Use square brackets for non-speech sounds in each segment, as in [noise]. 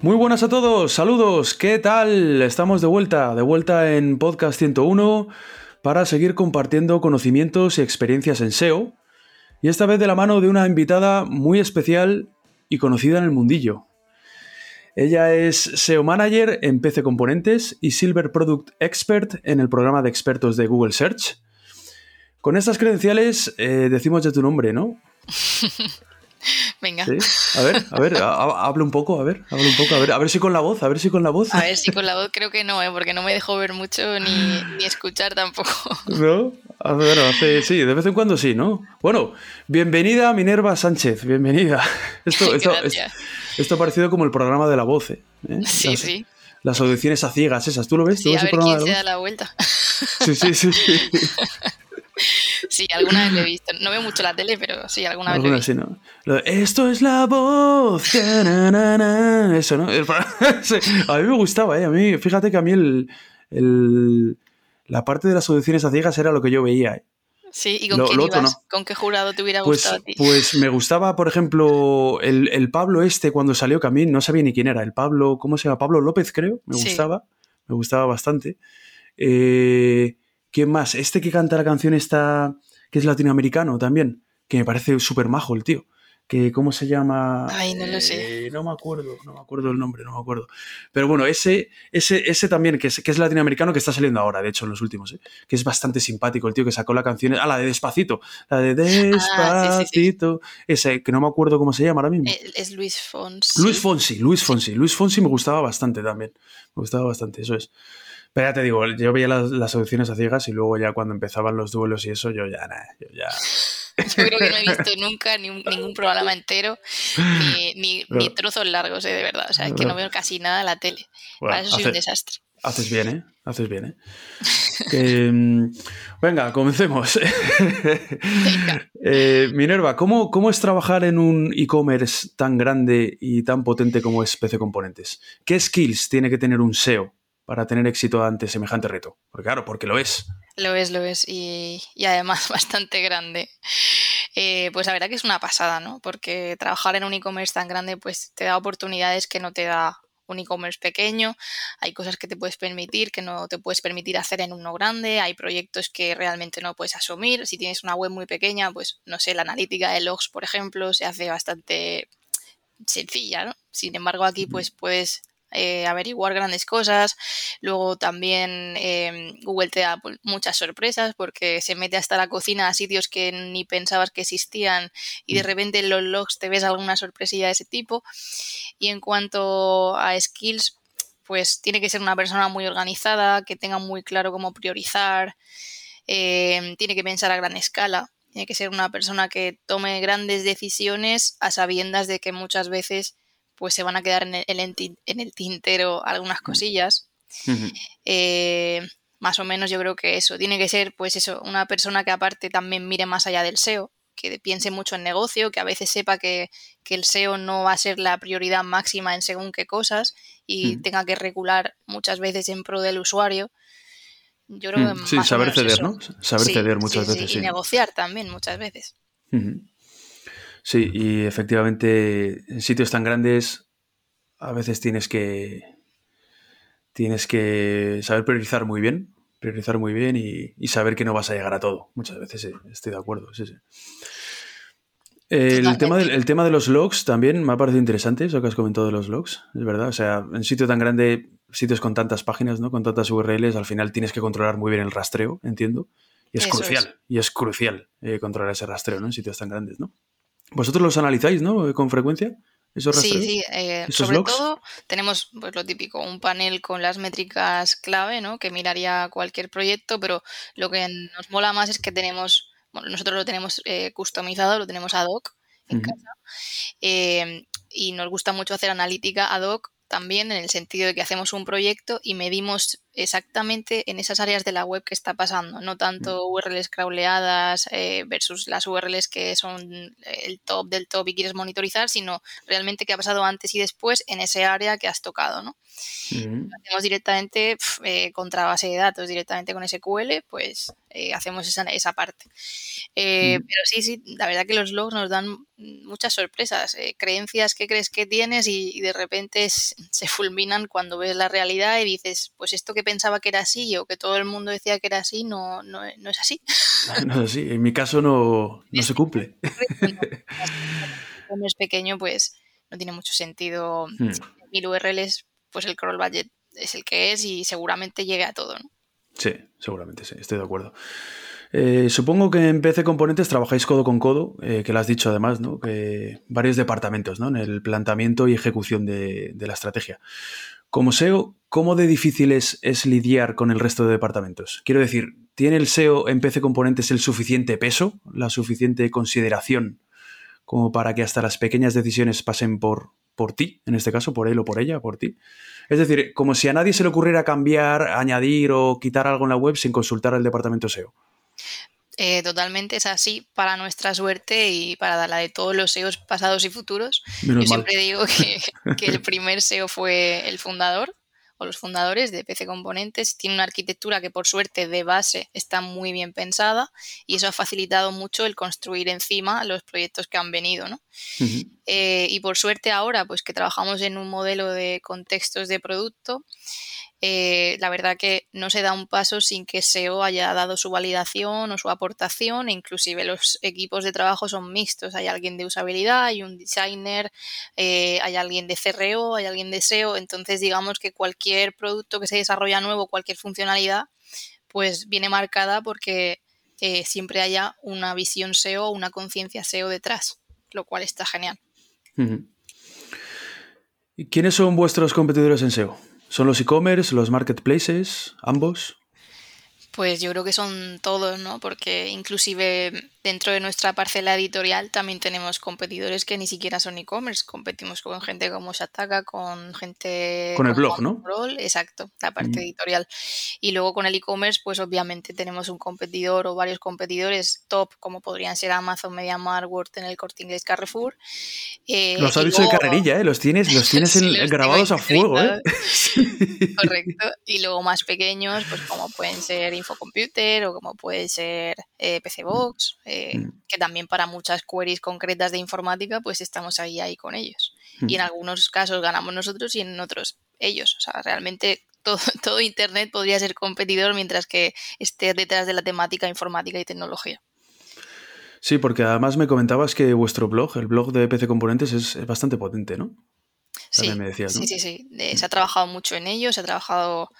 Muy buenas a todos, saludos, ¿qué tal? Estamos de vuelta, de vuelta en Podcast 101 para seguir compartiendo conocimientos y experiencias en SEO, y esta vez de la mano de una invitada muy especial y conocida en el mundillo. Ella es SEO Manager en PC Componentes y Silver Product Expert en el programa de expertos de Google Search. Con estas credenciales eh, decimos ya tu nombre, ¿no? [laughs] Venga. A ver, a ver, habla un poco, a ver, habla un poco, a ver, a ver si con la voz, a ver si con la voz. A ver si con la voz creo que no, ¿eh? porque no me dejo ver mucho ni, escuchar tampoco. [laughs] ¿No? A ver, hace, sí, de vez en cuando sí, ¿no? Bueno, bienvenida Minerva Sánchez, bienvenida. [laughs] Esto, [laughs] esto, esto, ha parecido como el programa de la voz, ¿eh? Sí, sí. Las audiciones a ciegas esas, ¿tú lo ves? Sí, a ver quién se da la vuelta. Sí, sí, sí. sí. [laughs] Sí, alguna vez lo he visto. No veo mucho la tele, pero sí, alguna vez lo he visto. Sí, ¿no? Esto es la voz. [laughs] Eso, ¿no? [laughs] A mí me gustaba, ¿eh? A mí, fíjate que a mí el, el, la parte de las audiciones a ciegas era lo que yo veía, ¿eh? Sí, ¿y con, quién ibas? ¿con qué jurado te hubiera pues, gustado a ti? Pues me gustaba, por ejemplo, el, el, Pablo este cuando salió, que a mí no sabía ni quién era. El Pablo, ¿cómo se llama? Pablo López, creo. Me gustaba. Me gustaba bastante. Eh, ¿Quién más? Este que canta la canción esta, que es latinoamericano también, que me parece súper majo el tío. Que, ¿Cómo se llama? Ay, no lo sé. Eh, no me acuerdo, no me acuerdo el nombre, no me acuerdo. Pero bueno, ese, ese, ese también, que es, que es latinoamericano, que está saliendo ahora, de hecho, en los últimos, ¿eh? que es bastante simpático el tío que sacó la canción, ah, la de Despacito, la de Despacito, ese, que no me acuerdo cómo se llama ahora mismo. Eh, es Luis Fonsi. Luis Fonsi, Luis Fonsi. Luis Fonsi me gustaba bastante también, me gustaba bastante, eso es. Pero ya te digo, yo veía las, las, audiciones a ciegas y luego ya cuando empezaban los duelos y eso, yo ya, nada, yo ya... [laughs] Yo creo que no he visto nunca ni ningún programa entero, ni, ni, [laughs] trozos largos, ¿eh? de verdad. O sea, es que no veo casi nada la tele. Para eso soy un desastre. Haces bien, ¿eh? Haces bien, ¿eh? [laughs] que, mm, venga, comencemos. Venga. eh, Minerva, ¿cómo, ¿cómo es trabajar en un e-commerce tan grande y tan potente como es PC Componentes? ¿Qué skills tiene que tener un SEO para tener éxito ante semejante reto? Porque claro, porque lo es. Lo es, lo es, y, y además [laughs] bastante grande. Eh, pues la verdad que es una pasada, ¿no? Porque trabajar en un e-commerce tan grande pues te da oportunidades que no te da un e-commerce pequeño, hay cosas que te puedes permitir que no te puedes permitir hacer en uno grande, hay proyectos que realmente no puedes asumir, si tienes una web muy pequeña, pues no sé, la analítica de logs, por ejemplo, se hace bastante sencilla, ¿no? Sin embargo, aquí pues puedes eh, averiguar grandes cosas. Luego también eh, Google te da pues, muchas sorpresas porque se mete hasta la cocina a sitios que ni pensabas que existían y de repente en los logs te ves alguna sorpresilla de ese tipo. Y en cuanto a skills, pues tiene que ser una persona muy organizada, que tenga muy claro cómo priorizar, eh, tiene que pensar a gran escala. Tiene que ser una persona que tome grandes decisiones a sabiendas de que muchas veces pues se van a quedar en el, tintero algunas cosillas. Eh, más o menos yo creo que eso, tiene que ser pues eso, una persona que aparte también mire más allá del SEO, que piense mucho en negocio, que a veces sepa que, el SEO no va a ser la prioridad máxima en según qué cosas y tenga que regular muchas veces en pro del usuario. Yo creo que sí, saber ceder, ¿no? Saber ceder muchas veces. y negociar también muchas veces. Sí, y efectivamente en sitios tan grandes a veces tienes que tienes que saber priorizar muy bien, Priorizar muy bien y, y saber que no vas a llegar a todo. Muchas veces sí, estoy de acuerdo, sí, sí. El tema, del, el tema de los logs también me ha parecido interesante, eso que has comentado de los logs, es verdad. O sea, en sitio tan grande, sitios con tantas páginas, ¿no? Con tantas URLs, al final tienes que controlar muy bien el rastreo, entiendo. Y es Eso crucial, es. y es crucial eh, controlar ese rastreo, ¿no? En sitios tan grandes, ¿no? Vosotros los analizáis, ¿no? Con frecuencia, esos Sí, sí, eh, ¿Esos sobre logs? todo tenemos pues, lo típico, un panel con las métricas clave, ¿no? Que miraría cualquier proyecto, pero lo que nos mola más es que tenemos, bueno, nosotros lo tenemos eh, customizado, lo tenemos ad hoc en casa, eh, y nos gusta mucho hacer analítica ad hoc también en el sentido de que hacemos un proyecto y medimos exactamente en esas áreas de la web que está pasando, no tanto URLs crawleadas eh, versus las URLs que son el top del top y quieres monitorizar, sino realmente qué ha pasado antes y después en ese área que has tocado, ¿no? Ujú. Hacemos directamente pf, eh, contra base de datos, directamente con SQL, pues eh, hacemos esa, esa parte. Mm. Pero sí, sí, la verdad que los logs nos dan muchas sorpresas, creencias que crees que tienes y, y de repente [laughs] se fulminan cuando ves la realidad y dices, pues esto que pensaba que era así o que todo el mundo decía que era así, no, no, no es así. [laughs] No es así, en mi caso no, no se cumple. [laughs] Cuando es pequeño, pues no tiene mucho sentido. Mm. Mil URLs, pues el crawl budget es el que es y seguramente llegue a todo, ¿no? Sí, seguramente sí, estoy de acuerdo. Eh, supongo que en PC Componentes trabajáis codo con codo, eh, que lo has dicho además, ¿no? Que varios departamentos, ¿no? En el planteamiento y ejecución de, de la estrategia. Como SEO, ¿cómo de difícil es, es lidiar con el resto de departamentos? Quiero decir, ¿tiene el SEO en PC Componentes el suficiente peso, la suficiente consideración como para que hasta las pequeñas decisiones pasen por, por ti, en este caso, por él o por ella, por ti? Es decir, como si a nadie se le ocurriera cambiar, añadir o quitar algo en la web sin consultar al departamento SEO. Eh, totalmente es así para nuestra suerte y para la de todos los SEOs pasados y futuros. Menos Yo mal. siempre digo que, [laughs] que el primer SEO fue el fundador o los fundadores de PC Componentes. Tiene una arquitectura que por suerte de base está muy bien pensada y eso ha facilitado mucho el construir encima los proyectos que han venido, ¿no? Eh, y por suerte ahora, pues que trabajamos en un modelo de contextos de producto, eh, la verdad que no se da un paso sin que SEO haya dado su validación o su aportación, e inclusive los equipos de trabajo son mixtos. Hay alguien de usabilidad, hay un designer, eh, hay alguien de CRO, hay alguien de SEO. Entonces, digamos que cualquier producto que se desarrolla nuevo, cualquier funcionalidad, pues viene marcada porque eh, siempre haya una visión SEO una conciencia SEO detrás, lo cual está genial. ¿Y ¿Quiénes son vuestros competidores en SEO? ¿Son los e-commerce, los marketplaces, ambos? Pues yo creo que son todos, ¿no? Porque inclusive dentro de nuestra parcela editorial también tenemos competidores que ni siquiera son e-commerce. Competimos con gente como Shataka, con gente... Con el como blog, ¿no? Control, exacto, la parte Mm. editorial. Y luego con el e-commerce, pues obviamente tenemos un competidor o varios competidores top, como podrían ser Amazon, MediaMarkt, Word en el Corte Inglés, Carrefour. Eh, Los has dicho de luego- carrerilla, ¿eh? Los tienes, los [laughs] tienes Sí, en- los grabados a fuego, ¿eh? [laughs] Correcto. Y luego más pequeños, pues como pueden ser Infocomputer o como puede ser eh, PCBox, eh, Mm. que también para muchas queries concretas de informática, pues estamos ahí, ahí con ellos. Y en Mm. algunos casos ganamos nosotros y en otros ellos. O sea, realmente todo, [laughs] todo Internet podría ser competidor mientras que esté detrás de la temática informática y tecnología. Sí, porque además me comentabas que vuestro blog, el blog de PC Componentes, es, bastante potente, ¿no? Sí, me decías, ¿no? sí, sí, sí. Eh, se ha trabajado mucho en ello, se ha trabajado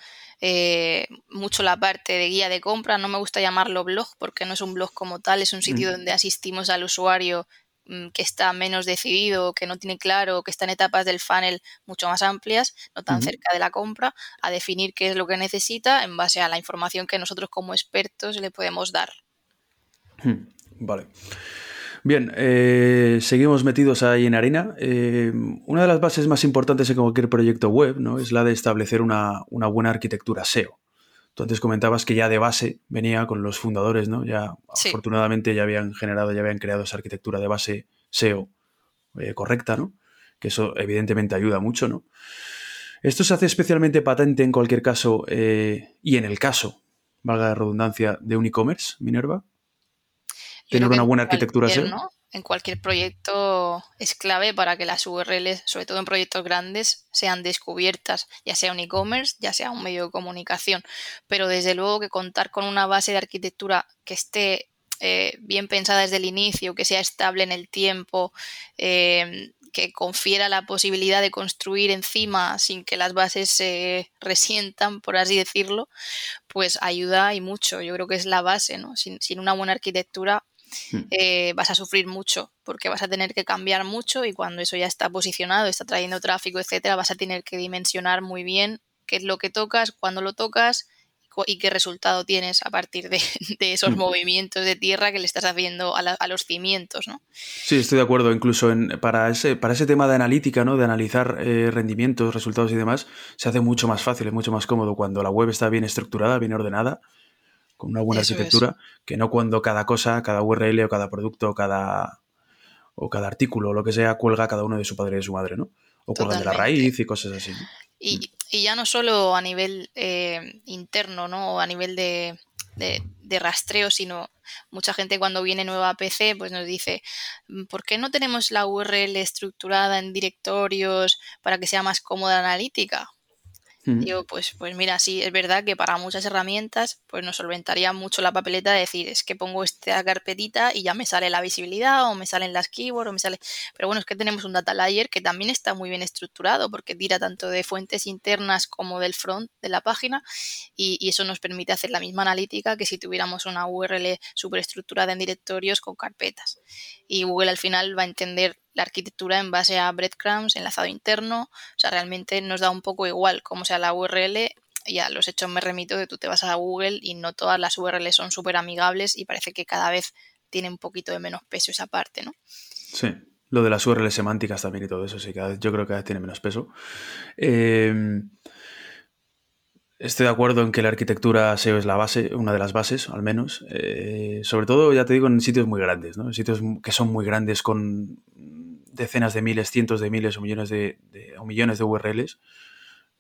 eh, mucho la parte de guía de compra. No me gusta llamarlo blog porque no es un blog como tal, es un sitio Mm. donde asistimos al usuario mm, que está menos decidido, que no tiene claro, que está en etapas del funnel mucho más amplias, no tan cerca de la compra, a definir qué es lo que necesita en base a la información que nosotros como expertos le podemos dar. Hmm, Vale. Bien, eh, seguimos metidos ahí en harina. Eh, una de las bases más importantes en cualquier proyecto web ¿no? es la de establecer una, una buena arquitectura SEO. Tú antes comentabas que ya de base venía con los fundadores, ¿no? Ya Sí. afortunadamente ya habían generado, ya habían creado esa arquitectura de base SEO eh, correcta, ¿no? Que eso evidentemente ayuda mucho, ¿no? Esto se hace especialmente patente en cualquier caso eh, y en el caso, valga la redundancia, de un e-commerce, Minerva. Tener una en buena arquitectura en cualquier proyecto es clave para que las URLs, sobre todo en proyectos grandes, sean descubiertas, ya sea un e-commerce, ya sea un medio de comunicación. Pero desde luego que contar con una base de arquitectura que esté eh, bien pensada desde el inicio, que sea estable en el tiempo, eh, que confiera la posibilidad de construir encima sin que las bases se resientan, por así decirlo, pues ayuda y mucho. Yo creo que es la base, ¿no? Sin, sin una buena arquitectura. Eh, vas a sufrir mucho porque vas a tener que cambiar mucho y cuando eso ya está posicionado, está trayendo tráfico, etcétera, vas a tener que dimensionar muy bien qué es lo que tocas, cuándo lo tocas y qué resultado tienes a partir [laughs] de, esos hmm. movimientos de tierra que le estás haciendo a, los cimientos, ¿no? Sí, estoy de acuerdo. Incluso en, para, ese, para ese tema de analítica, ¿no? De analizar eh, rendimientos, resultados y demás, se hace mucho más fácil, es mucho más cómodo cuando la web está bien estructurada, bien ordenada con una buena arquitectura, que no cuando cada cosa, cada URL o cada producto, cada o cada artículo o lo que sea cuelga cada uno de su padre y de su madre, ¿no? O cuelga de la raíz y cosas así. Y, y, ya no solo a nivel eh, interno, ¿no? O a nivel de, de, rastreo, sino mucha gente cuando viene nueva a PC pues nos dice, ¿por qué no tenemos la URL estructurada en directorios para que sea más cómoda analítica? Digo, pues, pues mira, sí, es verdad que para muchas herramientas pues nos solventaría mucho la papeleta de decir, es que pongo esta carpetita y ya me sale la visibilidad o me salen las keywords o me sale... Pero bueno, es que tenemos un data layer que también está muy bien estructurado porque tira tanto de fuentes internas como del front de la página y, y eso nos permite hacer la misma analítica que si tuviéramos una URL súper estructurada en directorios con carpetas. Y Google al final va a entender la arquitectura en base a breadcrumbs, enlazado interno. O sea, realmente nos da un poco igual como sea la URL. Y a los hechos me remito que tú te vas a Google y no todas las URLs son súper amigables y parece que cada vez tiene un poquito de menos peso esa parte, ¿no? Sí. Lo de las URLs semánticas también y todo eso, sí, cada vez, yo creo que cada vez tiene menos peso. Eh, Estoy de acuerdo en que la arquitectura SEO es la base, una de las bases, al menos. Eh, sobre todo, ya te digo, en sitios muy grandes, ¿no? En sitios que son muy grandes con decenas de miles, cientos de miles o millones de, o millones de URLs.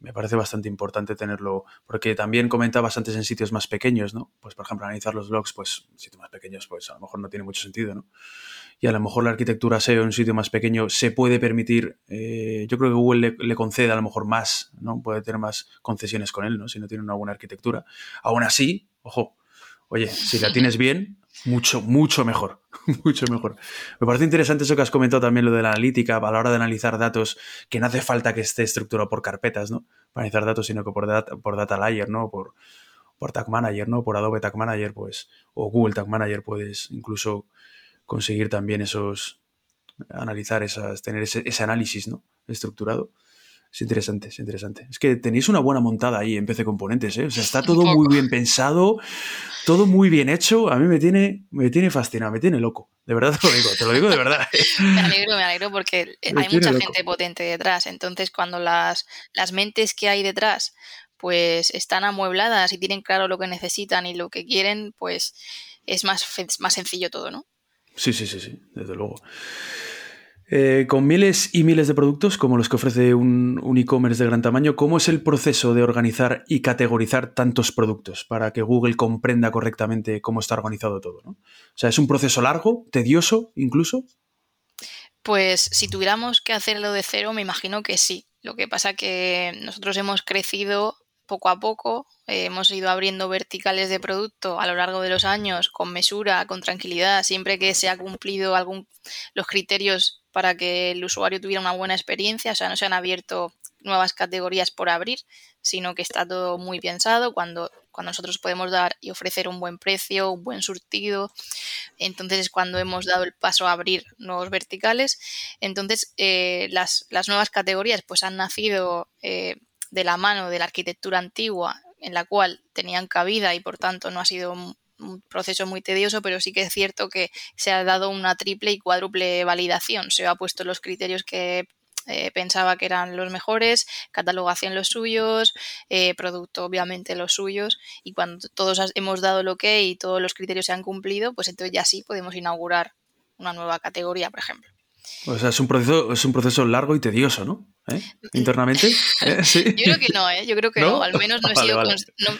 Me parece bastante importante tenerlo, porque también comentabas antes en sitios más pequeños, ¿no? Pues, por ejemplo, analizar los blogs, pues, sitios más pequeños, pues a lo mejor no tiene mucho sentido, ¿no? y a lo mejor la arquitectura SEO en un sitio más pequeño se puede permitir, eh, yo creo que Google le, concede a lo mejor más, ¿no? Puede tener más concesiones con él, ¿no? Si no tiene una buena arquitectura. Aún así, ojo, oye, si la tienes bien, mucho, mucho mejor, [laughs] mucho mejor. Me parece interesante eso que has comentado también, lo de la analítica, a la hora de analizar datos, que no hace falta que esté estructurado por carpetas, ¿no? Para analizar datos, sino que por data, por data layer, ¿no? Por, por Tag Manager, ¿no? Por Adobe Tag Manager, pues, o Google Tag Manager, puedes incluso conseguir también esos, analizar esas, tener ese, análisis ¿no? estructurado. Es interesante, es interesante. Es que tenéis una buena montada ahí en PC Componentes, ¿eh? O sea, está todo muy bien pensado, todo muy bien hecho. A mí me tiene, me tiene fascinado, me tiene loco. De verdad te lo digo, te lo digo de verdad. ¿eh? [laughs] Me alegro, me alegro porque hay mucha gente potente detrás. Entonces, cuando las, las mentes que hay detrás pues están amuebladas y tienen claro lo que necesitan y lo que quieren, pues es más, más sencillo todo, ¿no? Sí, sí, sí, sí, desde luego. Eh, con miles y miles de productos como los que ofrece un, e-commerce de gran tamaño, ¿cómo es el proceso de organizar y categorizar tantos productos para que Google comprenda correctamente cómo está organizado todo? O sea, ¿es un proceso largo, tedioso incluso? Pues si tuviéramos que hacerlo de cero, me imagino que sí. Lo que pasa que nosotros hemos crecido poco a poco. Eh, hemos ido abriendo verticales de producto a lo largo de los años con mesura, con tranquilidad, siempre que se ha cumplido algún, los criterios para que el usuario tuviera una buena experiencia. O sea, no se han abierto nuevas categorías por abrir, sino que está todo muy pensado cuando, cuando nosotros podemos dar y ofrecer un buen precio, un buen surtido. Entonces es cuando hemos dado el paso a abrir nuevos verticales. Entonces eh, las, las, nuevas categorías pues han nacido eh, de la mano de la arquitectura antigua en la cual tenían cabida y por tanto no ha sido un, proceso muy tedioso, pero sí que es cierto que se ha dado una triple y cuádruple validación. Se ha puesto los criterios que eh, pensaba que eran los mejores, catalogación los suyos, eh, producto obviamente los suyos y cuando todos hemos dado lo que y todos los criterios se han cumplido, pues entonces ya sí podemos inaugurar una nueva categoría, por ejemplo. O sea, es un proceso, es un proceso largo y tedioso, ¿no? ¿Eh? Internamente. [laughs] ¿Eh? Yo creo que no. Yo creo que no, al menos no, he [laughs] sido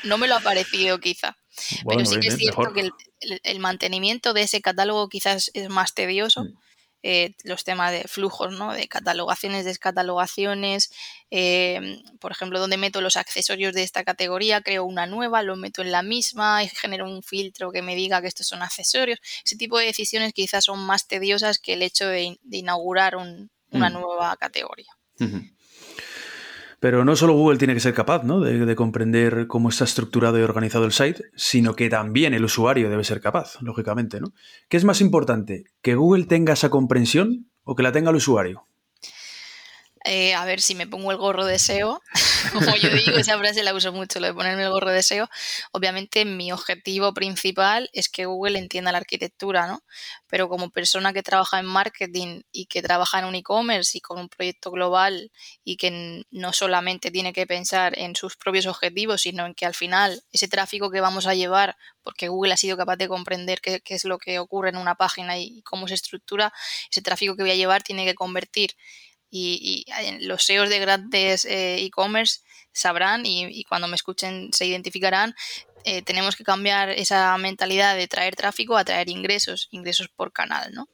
no, me lo ha parecido quizá. Pero sí que es cierto que el, mantenimiento de ese catálogo quizás es más tedioso. Mm. Eh, los temas de flujos, ¿no? De catalogaciones, descatalogaciones, eh, por ejemplo, donde meto los accesorios de esta categoría, creo una nueva, lo meto en la misma y genero un filtro que me diga que estos son accesorios. Ese tipo de decisiones quizás son más tediosas que el hecho de, inaugurar una mm. nueva categoría. Pero no solo Google tiene que ser capaz ¿no? de, comprender cómo está estructurado y organizado el site, sino que también el usuario debe ser capaz, lógicamente. ¿no? ¿Qué es más importante? ¿Que Google tenga esa comprensión o que la tenga el usuario? Eh, a ver si me pongo el gorro de SEO, [laughs] como yo digo, esa frase la uso mucho, lo de ponerme el gorro de SEO. Obviamente mi objetivo principal es que Google entienda la arquitectura, ¿no? Pero como persona que trabaja en marketing y que trabaja en un e-commerce y con un proyecto global y que no solamente tiene que pensar en sus propios objetivos, sino en que al final ese tráfico que vamos a llevar, porque Google ha sido capaz de comprender qué, qué es lo que ocurre en una página y cómo se estructura, ese tráfico que voy a llevar tiene que convertir y, los SEOs de grandes eh, e-commerce sabrán y, cuando me escuchen se identificarán. Eh, tenemos que cambiar esa mentalidad de traer tráfico a traer ingresos, ingresos por canal, ¿no?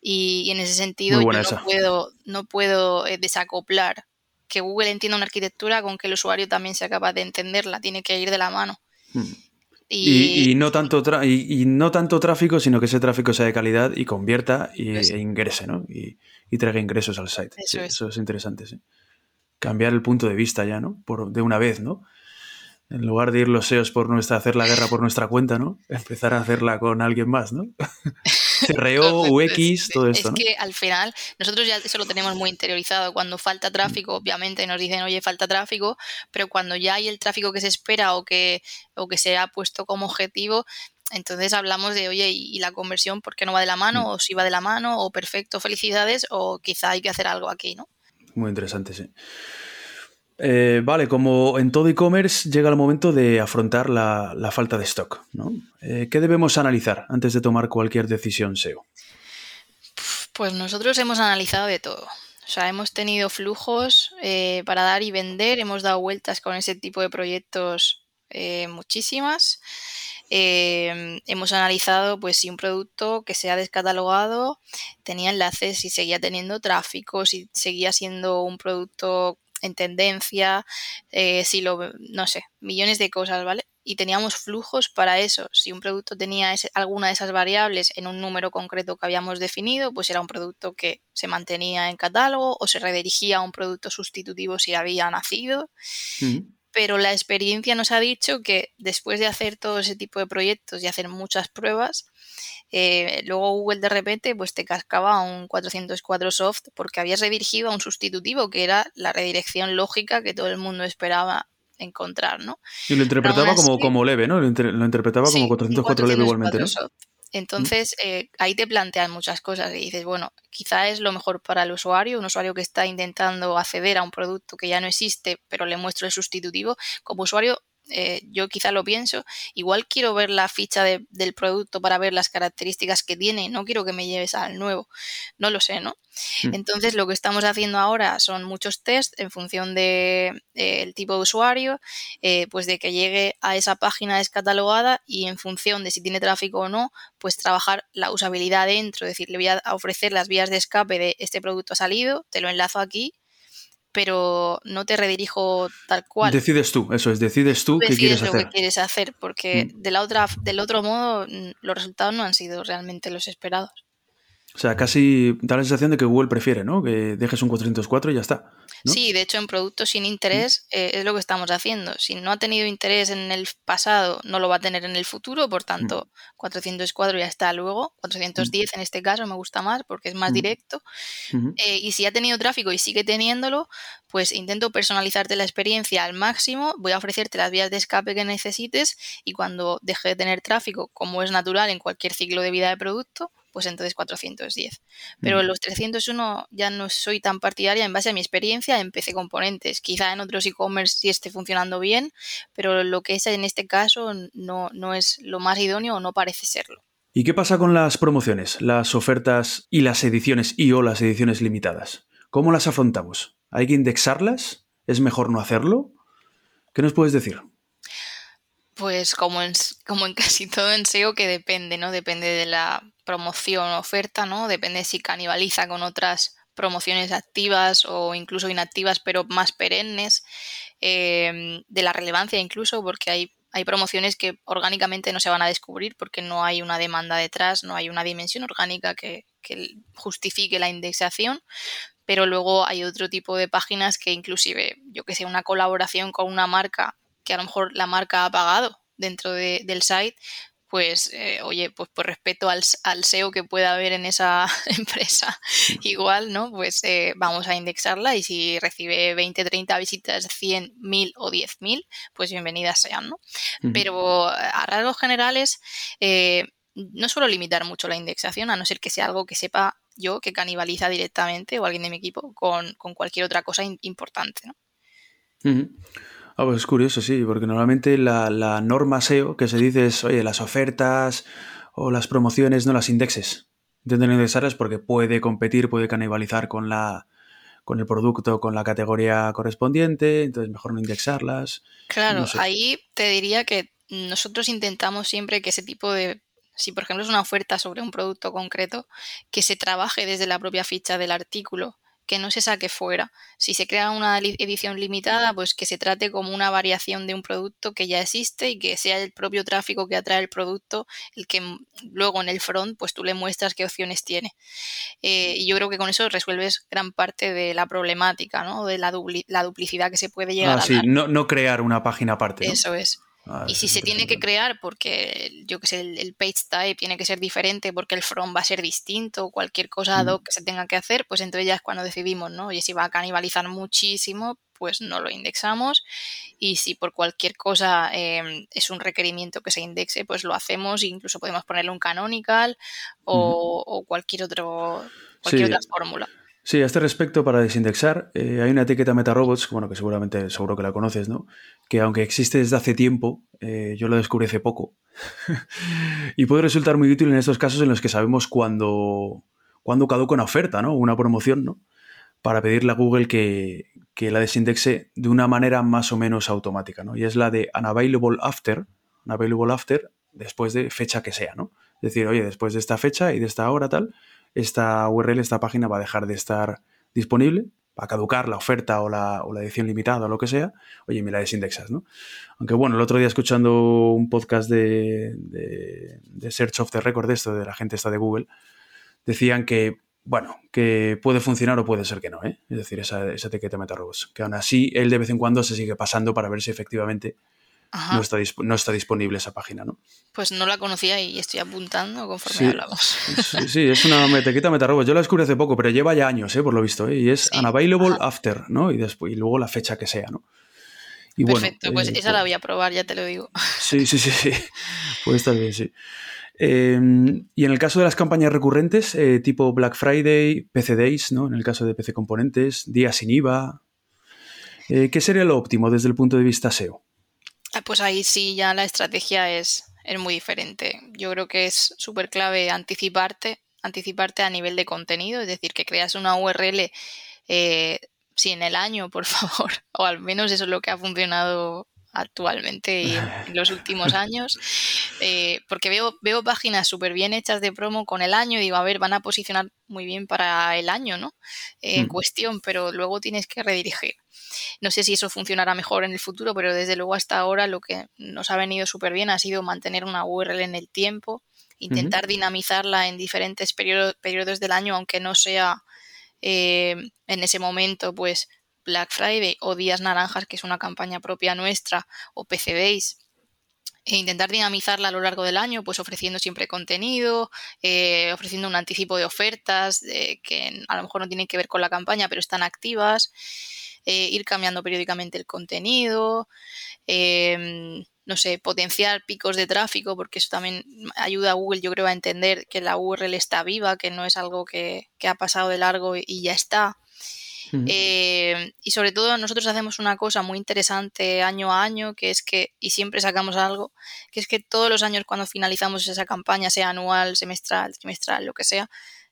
Y, en ese sentido yo no puedo, no puedo eh, desacoplar que Google entienda una arquitectura con que el usuario también sea capaz de entenderla, tiene que ir de la mano. Hmm. Y, no tanto y, no tanto tráfico, sino que ese tráfico sea de calidad y convierta y, e ingrese, ¿no? Y, traiga ingresos al site. Eso, es. eso es interesante, sí. Cambiar el punto de vista ya, ¿no? Por, de una vez, ¿no? En lugar de ir los SEOs por nuestra, hacer la guerra por nuestra cuenta, ¿no? Empezar a hacerla con alguien más, ¿no? [laughs] CRO, UX, todo esto. Es que al final, nosotros ya eso lo tenemos muy interiorizado. Cuando falta tráfico, obviamente nos dicen, oye, falta tráfico, pero cuando ya hay el tráfico que se espera o que, o que se ha puesto como objetivo, entonces hablamos de, oye, ¿y la conversión por qué no va de la mano? Mm. O si va de la mano, o perfecto, felicidades, o quizá hay que hacer algo aquí, ¿no? Muy interesante, sí. Eh, vale, como en todo e-commerce llega el momento de afrontar la, falta de stock. ¿no? Eh, ¿Qué debemos analizar antes de tomar cualquier decisión SEO? Pues nosotros hemos analizado de todo. O sea, hemos tenido flujos eh, para dar y vender, hemos dado vueltas con ese tipo de proyectos muchísimas. hemos analizado pues si un producto que se ha descatalogado tenía enlaces, si seguía teniendo tráfico, si seguía siendo un producto en tendencia, eh, si lo, no sé, millones de cosas, ¿vale? Y teníamos flujos para eso. Si un producto tenía alguna de esas variables en un número concreto que habíamos definido, pues era un producto que se mantenía en catálogo o se redirigía a un producto sustitutivo si había nacido. Pero la experiencia nos ha dicho que después de hacer todo ese tipo de proyectos y hacer muchas pruebas, eh, luego Google de repente pues te cascaba un 404 soft porque habías redirigido a un sustitutivo que era la redirección lógica que todo el mundo esperaba encontrar, ¿no? Y lo interpretaba como, como leve, ¿no? Lo, interpretaba como 404, leve igualmente, ¿no? Entonces, eh, ahí te plantean muchas cosas y dices, bueno, quizá es lo mejor para el usuario, un usuario que está intentando acceder a un producto que ya no existe, pero le muestro el sustitutivo. Como usuario, eh, yo quizá lo pienso, igual quiero ver la ficha del producto para ver las características que tiene, no quiero que me lleves al nuevo, no lo sé, ¿no? Hmm. Entonces lo que estamos haciendo ahora son muchos tests en función del de, eh, tipo de usuario, eh, pues de que llegue a esa página descatalogada y en función de si tiene tráfico o no, pues trabajar la usabilidad dentro, es decir, le voy a ofrecer las vías de escape de este producto ha salido, te lo enlazo aquí pero no te redirijo tal cual. Decides tú, eso es, decides tú, qué quieres hacer. lo que quieres hacer, porque mm. de la otra, del otro modo mm, los resultados no han sido realmente los esperados. O sea, casi da la sensación de que Google prefiere, ¿no? Que dejes un 404 y ya está. Sí, de hecho en productos sin interés mm. eh, es lo que estamos haciendo. Si no ha tenido interés en el pasado, no lo va a tener en el futuro, por tanto, 404 mm. ya está luego. 410 mm. en este caso me gusta más porque es más directo. Eh, y si ha tenido tráfico y sigue teniéndolo, pues intento personalizarte la experiencia al máximo, voy a ofrecerte las vías de escape que necesites y cuando deje de tener tráfico, como es natural en cualquier ciclo de vida de producto, pues entonces 410. Pero en los 301 ya no soy tan partidaria en base a mi experiencia en PC Componentes. Quizá en otros e-commerce sí esté funcionando bien, pero lo que es en este caso no, no es lo más idóneo o no parece serlo. ¿Y qué pasa con las promociones, las ofertas y las ediciones y o las ediciones limitadas? ¿Cómo las afrontamos? ¿Hay que indexarlas? ¿Es mejor no hacerlo? ¿Qué nos puedes decir? Pues como en, como en [laughs] casi todo en SEO que depende, ¿no? Depende de la promoción o oferta, ¿no? Depende si canibaliza con otras promociones activas o incluso inactivas, pero más perennes, em, de la relevancia incluso, porque hay, hay promociones que orgánicamente no se van a descubrir porque no hay una demanda detrás, no hay una dimensión orgánica que, que justifique la indexación, pero luego hay otro tipo de páginas que inclusive, yo que sé, una colaboración con una marca que a lo mejor la marca ha pagado dentro del site, pues eh, oye, pues por respeto al, SEO que pueda haber en esa [laughs] empresa, igual, ¿no? Pues eh, vamos a indexarla y si recibe 20, 30 visitas, 100, 1000 o 10.000, pues bienvenidas sean, ¿no? Pero a rasgos generales, eh, no suelo limitar mucho la indexación, a no ser que sea algo que sepa yo que canibaliza directamente o alguien de mi equipo con, cualquier otra cosa importante, ¿no? Ah, pues es curioso, sí, porque normalmente la, norma SEO que se dice es, oye, las ofertas o las promociones no las indexes. Intenten indexarlas porque puede competir, puede canibalizar con la con el producto, con la categoría correspondiente, entonces mejor no indexarlas. Claro, ahí te diría que nosotros intentamos siempre que ese tipo de si por ejemplo es una oferta sobre un producto concreto, que se trabaje desde la propia ficha del artículo, que no se saque fuera. Si se crea una edición limitada, pues que se trate como una variación de un producto que ya existe y que sea el propio tráfico que atrae el producto el que luego en el front pues tú le muestras qué opciones tiene. Eh, y yo creo que con eso resuelves gran parte de la problemática, ¿no? De la, duplicidad que se puede llegar ah, a sí, No, no crear una página aparte. Eso es. Ah, y si se tiene que crear porque, yo que sé, el, page type tiene que ser diferente porque el front va a ser distinto o cualquier cosa ad hoc que se tenga que hacer, pues entonces ya es cuando decidimos, ¿no? Oye, si va a canibalizar muchísimo, pues no lo indexamos. Y si por cualquier cosa em, es un requerimiento que se indexe, pues lo hacemos. Incluso podemos ponerle un canonical o, cualquier, otro, cualquier otra fórmula. Sí, a este respecto, para desindexar, eh, hay una etiqueta MetaRobots, bueno, que seguramente, seguro que la conoces, ¿no? Que aunque existe desde hace tiempo, eh, yo lo descubrí hace poco. [laughs] y puede resultar muy útil en estos casos en los que sabemos cuándo, cuándo caduca una oferta, ¿no? Una promoción, ¿no? Para pedirle a Google que, que la desindexe de una manera más o menos automática, ¿no? Y es la de unavailable after, unavailable after, después de fecha que sea, ¿no? Es decir, oye, después de esta fecha y de esta hora, tal, esta URL, esta página va a dejar de estar disponible, va a caducar la oferta o la, edición limitada o lo que sea, oye, me la desindexas, ¿no? Aunque bueno, el otro día escuchando un podcast de, de, Search of the Record, de esto, de la gente esta de Google, decían que, bueno, que puede funcionar o puede ser que no, ¿eh? Es decir, esa, etiqueta MetaRobos. Que aún así, él de vez en cuando se sigue pasando para ver si efectivamente no está, no está, disponible esa página, ¿no? Pues no la conocía y estoy apuntando conforme hablamos. Sí, es una metaqueta metarrobos. Yo la descubrí hace poco, pero lleva ya años, ¿eh? por lo visto. ¿eh? Y es unavailable after, ¿no? Y, después, y luego la fecha que sea, ¿no? Y Perfecto, pues eh, esa la voy a probar, ya te lo digo. Sí, sí, sí, sí. [laughs] Puede estar bien, sí. Em, y en el caso de las campañas recurrentes, eh, tipo Black Friday, PC Days, ¿no? En el caso de PC Componentes, días sin IVA. ¿Qué sería lo óptimo desde el punto de vista SEO? Ah, pues ahí sí ya la estrategia es, es muy diferente. Yo creo que es súper clave anticiparte, anticiparte a nivel de contenido, es decir, que creas una URL eh, si en el año, por [laughs] favor, o al menos eso es lo que ha funcionado actualmente y en los últimos [laughs] años, eh, porque veo, veo páginas súper bien hechas de promo con el año y digo, a ver, van a posicionar muy bien para el año, ¿no? En mm. cuestión, pero luego tienes que redirigir. No sé si eso funcionará mejor en el futuro, pero desde luego hasta ahora lo que nos ha venido súper bien ha sido mantener una URL en el tiempo, intentar dinamizarla en diferentes periodos, del año, aunque no sea eh, en ese momento, pues Black Friday o Días Naranjas, que es una campaña propia nuestra, o PC Days, e intentar dinamizarla a lo largo del año, pues ofreciendo siempre contenido, eh, ofreciendo un anticipo de ofertas que a lo mejor no tienen que ver con la campaña, pero están activas. Eh, ir cambiando periódicamente el contenido, em, no sé, potenciar picos de tráfico, porque eso también ayuda a Google, yo creo, a entender que la URL está viva, que no es algo que, ha pasado de largo y ya está. Em, y sobre todo nosotros hacemos una cosa muy interesante año a año, que es que, y siempre sacamos algo, que es que todos los años cuando finalizamos esa campaña, sea anual, semestral, trimestral, lo que sea,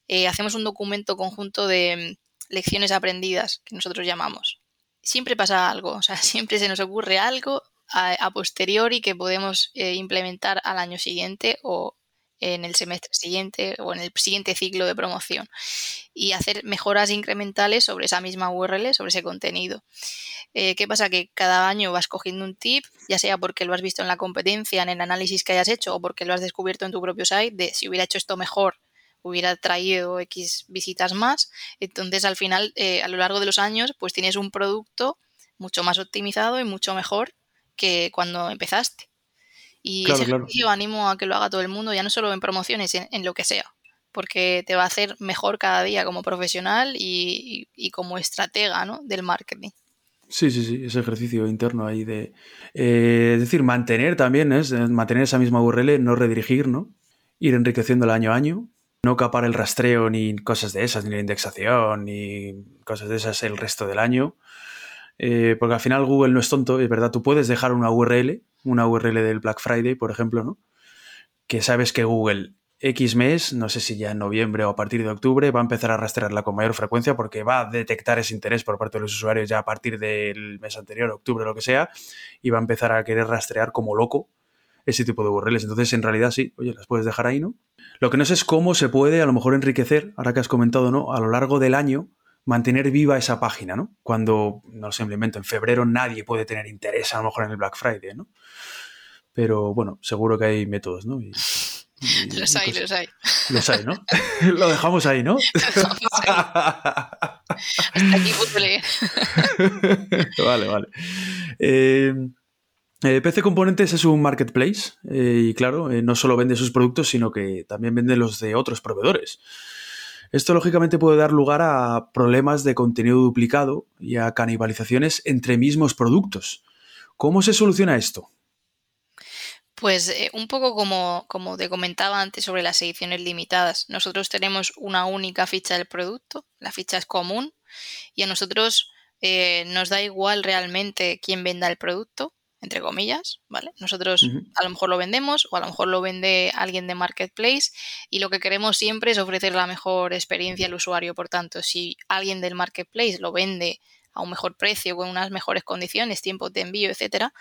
eh, hacemos un documento conjunto de lecciones aprendidas, que nosotros llamamos. Siempre pasa algo, o sea, [laughs] siempre se nos ocurre algo a, posteriori que podemos eh, implementar al año siguiente o en el semestre siguiente o en el siguiente ciclo de promoción y hacer mejoras incrementales sobre esa misma URL, sobre ese contenido. Eh, ¿Qué pasa? Que cada año vas cogiendo un tip, ya sea porque lo has visto en la competencia, en el análisis que hayas hecho o porque lo has descubierto en tu propio site, de si hubiera hecho esto mejor, hubiera traído X visitas más. Entonces, al final, eh, a lo largo de los años, pues tienes un producto mucho más optimizado y mucho mejor que cuando empezaste. Y ese ejercicio animo a que lo haga todo el mundo, ya no solo en promociones, en, lo que sea, porque te va a hacer mejor cada día como profesional y, como estratega ¿no? del marketing. Sí, sí, sí, ese ejercicio interno ahí de... Eh, es decir, mantener también, es mantener esa misma URL, no redirigir, ¿no? Ir enriqueciendo año a año, no capar el rastreo ni cosas de esas, ni la indexación, ni cosas de esas el resto del año. Eh, porque al final Google no es tonto, es verdad, tú puedes dejar una URL, una URL del Black Friday, por ejemplo, ¿no? Que sabes que Google X mes, no sé si ya en noviembre o a partir de octubre, va a empezar a rastrearla con mayor frecuencia porque va a detectar ese interés por parte de los usuarios ya a partir del mes anterior, octubre, lo que sea, y va a empezar a querer rastrear como loco ese tipo de URLs. Entonces, en realidad sí, oye, las puedes dejar ahí, ¿no? Lo que no sé es cómo se puede a lo mejor enriquecer, ahora que has comentado, ¿no? A lo largo del año, mantener viva esa página, ¿no? Cuando, no sé, simplemente en febrero nadie puede tener interés a lo mejor en el Black Friday, ¿no? Pero bueno, seguro que hay métodos, ¿no? los hay, los hay. Los hay, ¿no? [laughs] Lo dejamos ahí, ¿no? [laughs] Hasta aquí leer. vale, vale. Eh, eh, PC Componentes es un marketplace eh, y claro, no solo vende sus productos, sino que también vende los de otros proveedores. Esto lógicamente puede dar lugar a problemas de contenido duplicado y a canibalizaciones entre mismos productos. ¿Cómo se soluciona esto? Pues eh, un poco como, como te comentaba antes sobre las ediciones limitadas. Nosotros tenemos una única ficha del producto, la ficha es común y a nosotros eh, nos da igual realmente quién venda el producto entre comillas, ¿vale? Nosotros a lo mejor lo vendemos o a lo mejor lo vende alguien de Marketplace y lo que queremos siempre es ofrecer la mejor experiencia al usuario. Por tanto, si alguien del Marketplace lo vende a un mejor precio, con unas mejores condiciones, tiempos de envío, etcétera,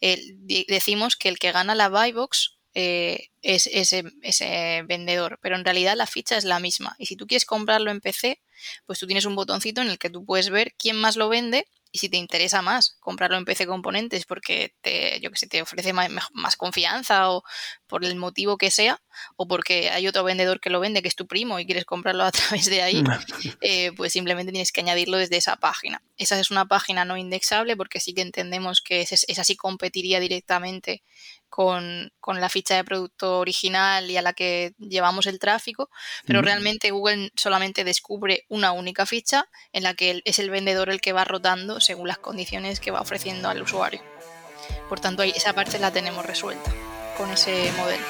eh, decimos que el que gana la buy box eh, es ese, ese, vendedor, pero en realidad la ficha es la misma. Y si tú quieres comprarlo en PC, pues tú tienes un botoncito en el que tú puedes ver quién más lo vende y si te interesa más comprarlo en PC Componentes porque te, yo que sé, te ofrece más, más, confianza o por el motivo que sea, o porque hay otro vendedor que lo vende que es tu primo y quieres comprarlo a [laughs] través de ahí, [laughs] eh, pues simplemente tienes que añadirlo desde esa página. Esa es una página no indexable porque sí que entendemos que es, esa sí competiría directamente con, la ficha de producto original y a la que llevamos el tráfico, pero realmente Google solamente descubre una única ficha en la que es el vendedor el que va rotando según las condiciones que va ofreciendo al usuario. Por tanto, esa parte la tenemos resuelta con ese modelo.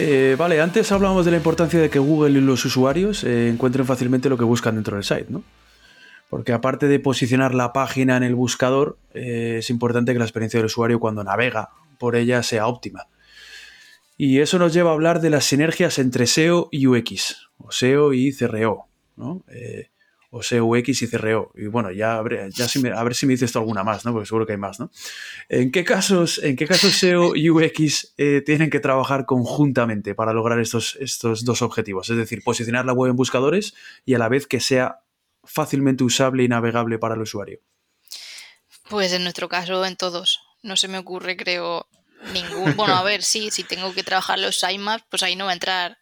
Eh, vale, antes hablábamos de la importancia de que Google y los usuarios eh, encuentren fácilmente lo que buscan dentro del site, ¿no? Porque aparte de posicionar la página en el buscador, eh, es importante que la experiencia del usuario cuando navega por ella sea óptima. Y eso nos lleva a hablar de las sinergias entre SEO y UX, o SEO y CRO, ¿no? O UX y CRO. Y bueno, ya, ver, ya si me, a ver si me dices esto alguna más, ¿no? Porque seguro que hay más, ¿no? ¿En qué casos, en qué casos SEO y UX eh, tienen que trabajar conjuntamente para lograr estos, estos dos objetivos? Es decir, posicionar la web en buscadores y a la vez que sea fácilmente usable y navegable para el usuario. Pues en nuestro caso, en todos. No se me ocurre, creo, ningún. Bueno, a ver, sí, si tengo que trabajar los sitemaps, pues ahí no va a entrar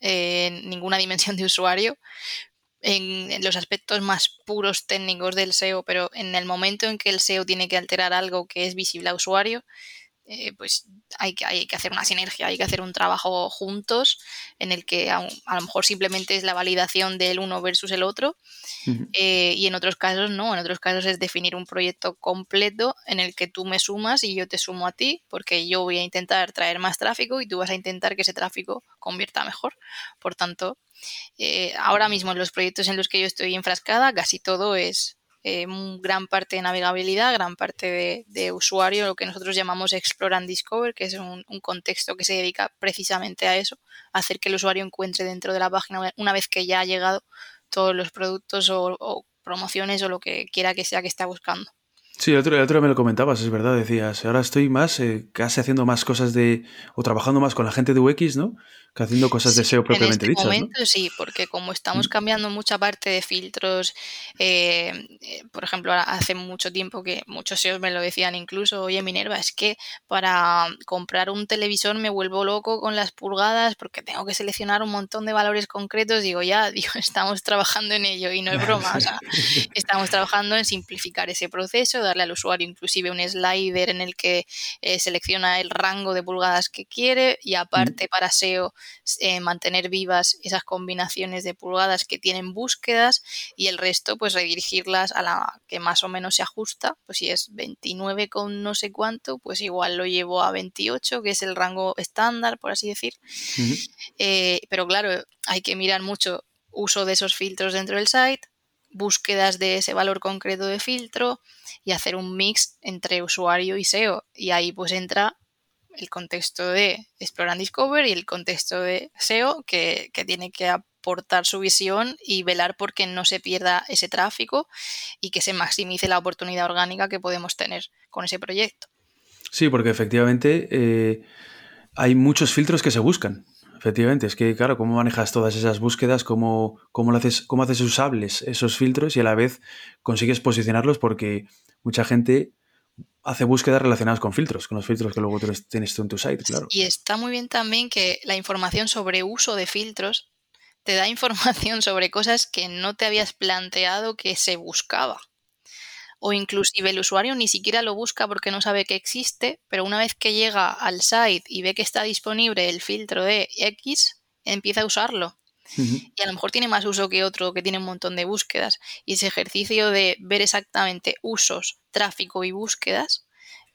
eh, ninguna dimensión de usuario, en, los aspectos más puros técnicos del SEO, pero en el momento en que el SEO tiene que alterar algo que es visible a usuario, eh, pues hay que, hay que hacer una sinergia, hay que hacer un trabajo juntos en el que a, lo mejor simplemente es la validación del uno versus el otro eh, y en otros casos no, en otros casos es definir un proyecto completo en el que tú me sumas y yo te sumo a ti porque yo voy a intentar traer más tráfico y tú vas a intentar que ese tráfico convierta mejor. Por tanto, eh, ahora mismo en los proyectos en los que yo estoy enfrascada casi todo es eh, gran parte de navegabilidad, gran parte de, usuario, lo que nosotros llamamos Explore and Discover, que es un, contexto que se dedica precisamente a eso, hacer que el usuario encuentre dentro de la página, una vez que ya ha llegado, todos los productos o, promociones o lo que quiera que sea que está buscando. Sí, el otro, el otro me lo comentabas, es verdad, decías, ahora estoy más, eh, casi haciendo más cosas de, o trabajando más con la gente de UX, ¿no? Que haciendo cosas de SEO propiamente en este momento sí, porque como estamos mm. cambiando mucha parte de filtros, eh, eh, por ejemplo, hace mucho tiempo que muchos SEOs me lo decían incluso, oye Minerva, es que para comprar un televisor me vuelvo loco con las pulgadas porque tengo que seleccionar un montón de valores concretos. Digo, ya, [laughs] digo, estamos trabajando en ello y no es broma, o sea, [laughs] estamos trabajando en simplificar ese proceso, darle al usuario inclusive un slider en el que eh, selecciona el rango de pulgadas que quiere y mm. aparte para SEO eh, mantener vivas esas combinaciones de pulgadas que tienen búsquedas y el resto pues redirigirlas a la que más o menos se ajusta, pues si es 29 con no sé cuánto, pues igual lo llevo a 28, que es el rango estándar, por así decir. Eh, pero claro, hay que mirar mucho uso de esos filtros dentro del site, búsquedas de ese valor concreto de filtro y hacer un mix entre usuario y SEO. Y ahí pues entra el contexto de Explore and Discover y el contexto de SEO que, tiene que aportar su visión y velar por que no se pierda ese tráfico y que se maximice la oportunidad orgánica que podemos tener con ese proyecto. Sí, porque efectivamente eh, hay muchos filtros que se buscan. Efectivamente, es que, claro, cómo manejas todas esas búsquedas, cómo, cómo, lo haces, cómo haces usables esos filtros y a la vez consigues posicionarlos porque mucha gente hace búsquedas relacionadas con filtros, con los filtros que luego tienes tú en tu site, claro. Y está muy bien también que la información sobre uso de filtros te da [laughs] información sobre cosas que no te habías planteado que se buscaba. O inclusive el usuario ni siquiera lo busca porque no sabe que existe, pero una vez que llega al site y ve que está disponible el filtro de X, empieza a usarlo. Y a lo mejor tiene más uso que otro que tiene un montón de búsquedas. Y ese ejercicio de ver exactamente usos, tráfico y búsquedas.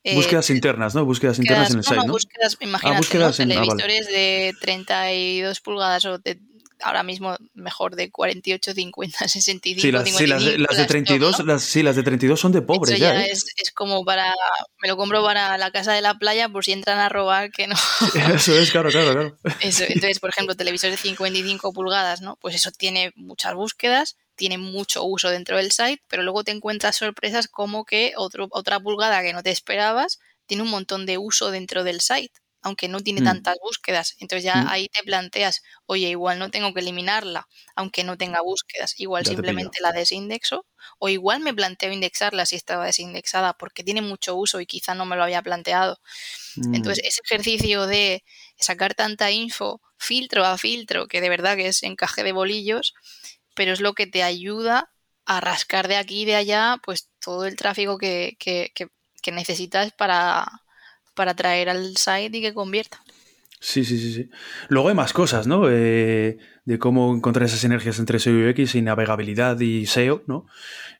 Eh, búsquedas internas, ¿no? Búsquedas internas en el site, ¿no? Búsquedas, ah, imagínate, ah, televisores de 32 pulgadas o de ahora mismo mejor de 48, 50, 65. Sí, las, sí, las, de, las de 32, las, sí, las de 32 son de pobres ya. ¿eh? es, es, como para, me lo compro para la casa de la playa por si entran a robar, que no. [laughs] Eso es, claro, claro, claro. Eso, entonces, por ejemplo, televisores de 55 pulgadas, ¿no? Pues eso tiene muchas búsquedas, tiene mucho uso dentro del site, pero luego te encuentras sorpresas como que otro, otra pulgada que no te esperabas tiene un montón de uso dentro del site aunque no tiene mm. tantas búsquedas. Entonces ya mm. ahí te planteas, oye, igual no tengo que eliminarla, aunque no tenga búsquedas, igual simplemente la desindexo, o igual me planteo indexarla si estaba desindexada, porque tiene mucho uso y quizá no me lo había planteado. Entonces, mm. ese ejercicio de sacar tanta info filtro a filtro, que de verdad que es encaje de bolillos, pero es lo que te ayuda a rascar de aquí y de allá, pues todo el tráfico que, que, que necesitas para, para traer al site y que convierta. Sí, sí, sí, sí. Luego hay más cosas, ¿no? Eh, de cómo encontrar esas sinergias entre SEO y UX y navegabilidad y SEO, ¿no?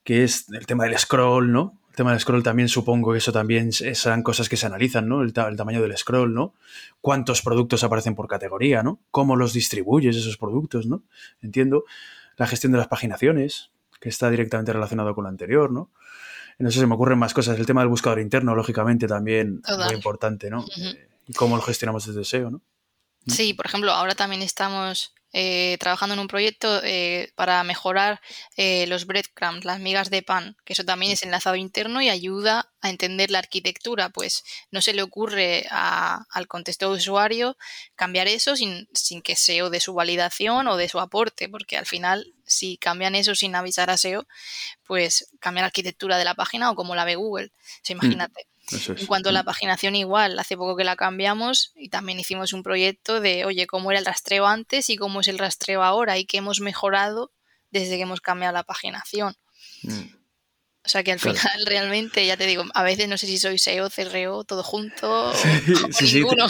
Que es el tema del scroll, ¿no? El tema del scroll también supongo que eso también serán cosas que se analizan, ¿no? El, el, tamaño del scroll, ¿no? Cuántos productos aparecen por categoría, ¿no? Cómo los distribuyes esos productos, ¿no? Entiendo. La gestión de las paginaciones, que está directamente relacionado con lo anterior, ¿no? No sé, se me ocurren más cosas. El tema del buscador interno, lógicamente, también muy importante, ¿no? Eh, y cómo lo gestionamos desde SEO, ¿no? Sí, por ejemplo, ahora también estamos eh, trabajando en un proyecto eh, para mejorar eh, los breadcrumbs, las migas de pan, que eso también es enlazado interno y ayuda a entender la arquitectura, pues no se le ocurre al contexto de usuario cambiar eso sin, sin que SEO de su validación o de su aporte, porque al final si cambian eso sin avisar a SEO, pues cambia la arquitectura de la página o como la ve Google. O mm. En cuanto a la paginación igual, hace poco que la cambiamos y también hicimos un proyecto de, oye, cómo era el rastreo antes y cómo es el rastreo ahora y qué hemos mejorado desde que hemos cambiado la paginación. Mm. O sea que al Claro. final [laughs] realmente, ya te digo, a veces no sé si soy SEO, CRO, todo junto Sí, o, sí, [laughs] sí, ninguno.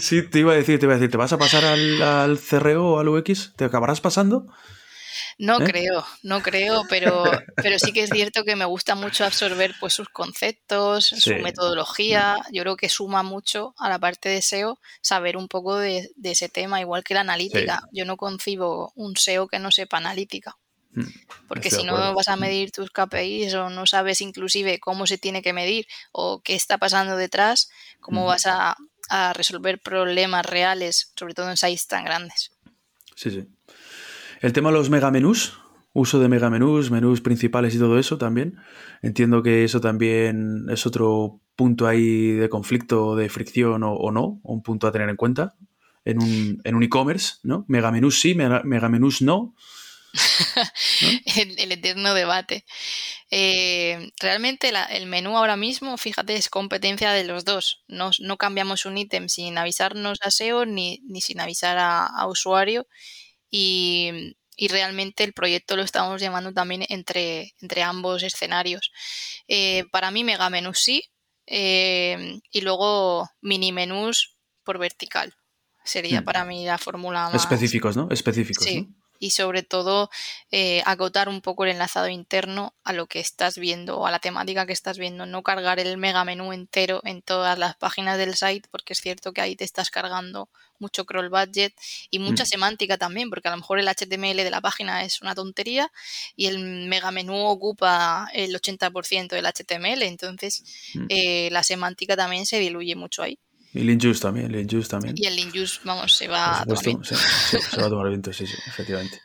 Sí, te iba a decir, te iba a decir, ¿te vas a pasar al, al CRO o al UX? ¿Te acabarás pasando? No ¿Eh? creo, no creo, pero, pero sí que es cierto que me gusta mucho absorber pues sus conceptos, Sí. su metodología. Yo creo que suma mucho a la parte de SEO saber un poco de, de ese tema, igual que la analítica. Yo no concibo un SEO que no sepa analítica. Mm, Porque estoy si no vas a Mm. medir tus KPIs o no sabes inclusive cómo se tiene que medir o qué está pasando detrás, cómo Mm. vas a, a resolver problemas reales, sobre todo en sites tan grandes. Sí, sí. El tema de los megamenús, uso de megamenús, menús principales y todo eso también. Entiendo que eso también es otro punto ahí de conflicto, de fricción o, o no, un punto a tener en cuenta en un en un e-commerce, ¿no? Megamenús sí, mega- megamenús no. [laughs] el, el eterno debate. Eh, realmente el menú ahora mismo, fíjate, es competencia de los dos. No, no cambiamos un ítem sin avisarnos a SEO ni, ni sin avisar a usuario. Y, y realmente el proyecto lo estamos llamando también entre, entre ambos escenarios. Eh, para mí, mega menús sí. eh, y luego mini menús por vertical. Sería Hmm. para mí la fórmula más, Específicos, ¿no? Específicos, Sí, ¿no? Y sobre todo eh, acotar un poco el enlazado interno a lo que estás viendo o a la temática que estás viendo, no cargar el mega menú entero en todas las páginas del site, porque es cierto que ahí te estás cargando mucho crawl budget y mucha Mm. semántica también, porque a lo mejor el HTML de la página es una tontería y el mega menú ocupa el 80% del HTML, entonces Mm. eh, la semántica también se diluye mucho ahí. Y Lean Juice también, Juice también. Y el use, vamos, se va a tomar sí, sí, se va a tomar viento, sí, sí, efectivamente.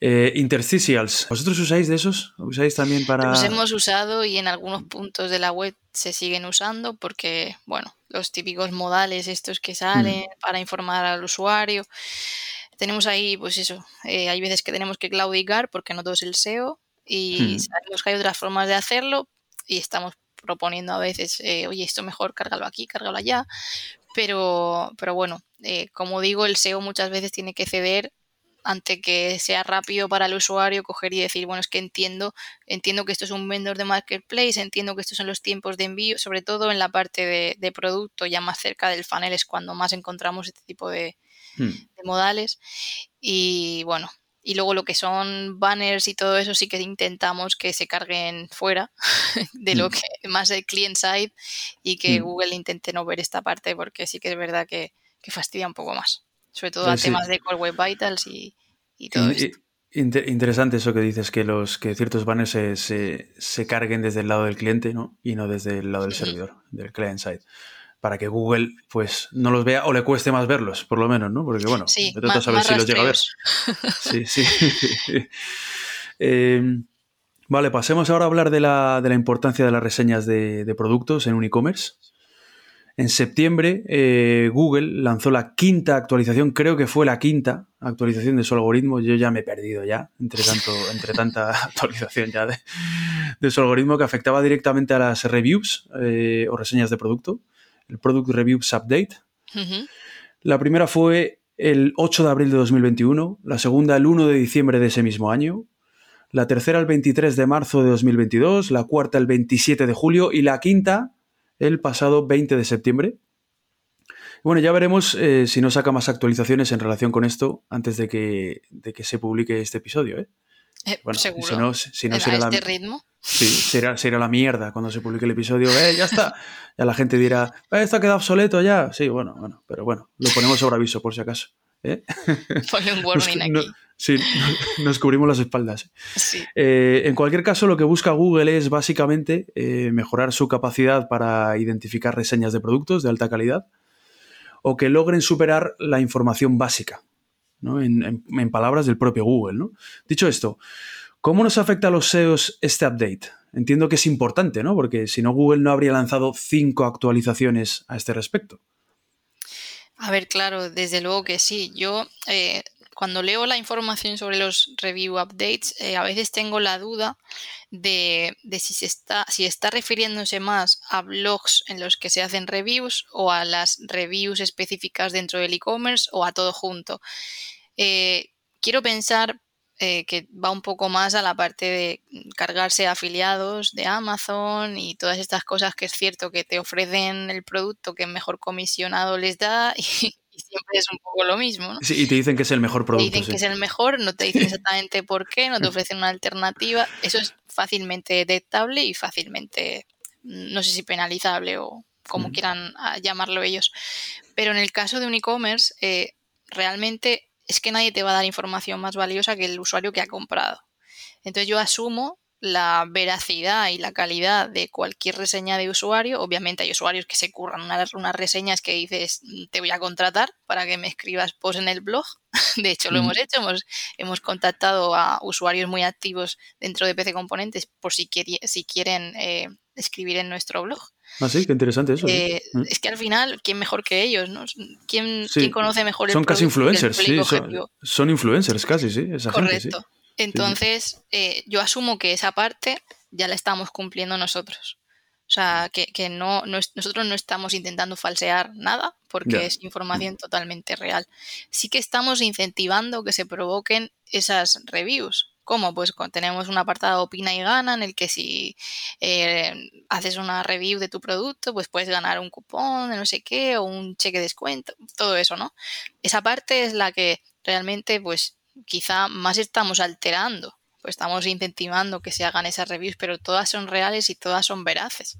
Eh, interstitials, ¿vosotros usáis de esos? ¿Usáis también para...? Los hemos usado y en algunos puntos de la web se siguen usando porque, bueno, los típicos modales estos que salen para informar al usuario. Tenemos ahí, pues eso, eh, hay veces que tenemos que claudicar porque no todo es el SEO y Hmm. sabemos que hay otras formas de hacerlo y estamos proponiendo a veces, eh, oye, esto mejor cárgalo aquí, cárgalo allá. Pero, pero bueno, eh, como digo, el SEO muchas veces tiene que ceder ante que sea rápido para el usuario coger y decir, bueno, es que entiendo, entiendo que esto es un vendor de marketplace, entiendo que estos son los tiempos de envío, sobre todo en la parte de, de producto, ya más cerca del funnel es cuando más encontramos este tipo de, Hmm. de modales. Y bueno, y luego lo que son banners y todo eso sí que intentamos que se carguen fuera [laughs] de lo Mm. que [laughs] más el client side y que Mm. Google intente no ver esta parte porque sí que es verdad que, que fastidia un poco más. Sobre todo Sí, a sí. temas de Core Web Vitals y, y todo In- esto. Inter- interesante eso que dices, que los que ciertos banners se, se- se carguen desde el lado del cliente, ¿no? Y no desde el lado del servidor, del client side. Para que Google, pues, no los vea o le cueste más verlos, por lo menos, ¿no? Porque, bueno, Sí, vete tú a más, saber si los llega a ver. [laughs] Sí, sí. [laughs] Eh, vale, pasemos ahora a hablar de la, de la importancia de las reseñas de, de productos en un e-commerce. En septiembre, eh, Google lanzó la quinta actualización, creo que fue la quinta actualización de su algoritmo. Yo ya me he perdido ya, entre, tanto, entre tanta [laughs] actualización ya de, de su algoritmo que afectaba directamente a las reviews eh, o reseñas de producto, el Product Reviews Update. La primera fue el 8 de abril de 2021, la segunda el 1 de diciembre de ese mismo año, la tercera el 23 de marzo de 2022, la cuarta el 27 de julio y la quinta el pasado 20 de septiembre. Bueno, ya veremos eh, si no saca más actualizaciones en relación con esto antes de que, de que se publique este episodio. ¿eh? Eh, Bueno, seguro. si no, si no será a la, este ritmo. Sí, será, será la mierda cuando se publique el episodio. Eh, ya está. Ya la gente dirá, "Eh, esto ha quedado obsoleto ya. Sí, bueno, bueno, pero bueno, lo ponemos sobre aviso por si acaso. ¿eh? [laughs] Ponle un Nos, aquí. no- sí, [laughs] nos cubrimos las espaldas. Sí. Eh, en cualquier caso, lo que busca Google es básicamente mejorar su capacidad para identificar reseñas de productos de alta calidad o que logren superar la información básica, ¿no? en, palabras del propio Google. Dicho esto, ¿cómo nos afecta a los SEOs este update? Entiendo que es importante, ¿no? Porque si no, Google no habría lanzado cinco actualizaciones a este respecto. A ver, claro, desde luego que sí. Yo, eh, cuando leo la información sobre los review updates, eh, a veces tengo la duda de, si se está, si está refiriéndose más a blogs en los que se hacen reviews o a las reviews específicas dentro del e-commerce o a todo junto. Eh, quiero pensar eh, que va un poco más a la parte de cargarse afiliados de Amazon y todas estas cosas que es cierto que te ofrecen el producto que mejor comisionado les da [laughs] y, siempre es un poco lo mismo. ¿no? Sí, y te dicen que es el mejor producto. Te dicen que es el mejor, no te dicen [laughs] exactamente por qué, no te ofrecen una alternativa. Eso es fácilmente detectable y fácilmente, no sé si penalizable o como quieran ah, llamarlo ellos. Pero en el caso de un e-commerce, eh, realmente es que nadie te va a dar información más valiosa que el usuario que ha comprado. Entonces yo asumo la veracidad y la calidad de cualquier reseña de usuario. Obviamente hay usuarios que se curran unas, unas reseñas que dices, te voy a contratar para que me escribas post en el blog. [laughs] De hecho, lo hemos hecho, hemos, hemos contactado a usuarios muy activos dentro de PC Componentes por si, si quieren eh, escribir en nuestro blog. Ah, sí, qué interesante eso. Eh, es que al final, ¿quién mejor que ellos? ¿no? ¿Quién, conoce mejor el Son casi influencers, sí, son, influencers casi, sí, esa Correcto. Entonces, eh, yo asumo que esa parte ya la estamos cumpliendo nosotros. O sea, que, no, nosotros no estamos intentando falsear nada porque es información totalmente real. Sí que estamos incentivando que se provoquen esas reviews. ¿Cómo? Pues tenemos un apartado opina y gana en el que si eh, haces una review de tu producto, pues puedes ganar un cupón de no sé qué o un cheque de descuento, todo eso, ¿no? Esa parte es la que realmente pues quizá más estamos alterando, pues estamos incentivando que se hagan esas reviews, pero todas son reales y todas son veraces.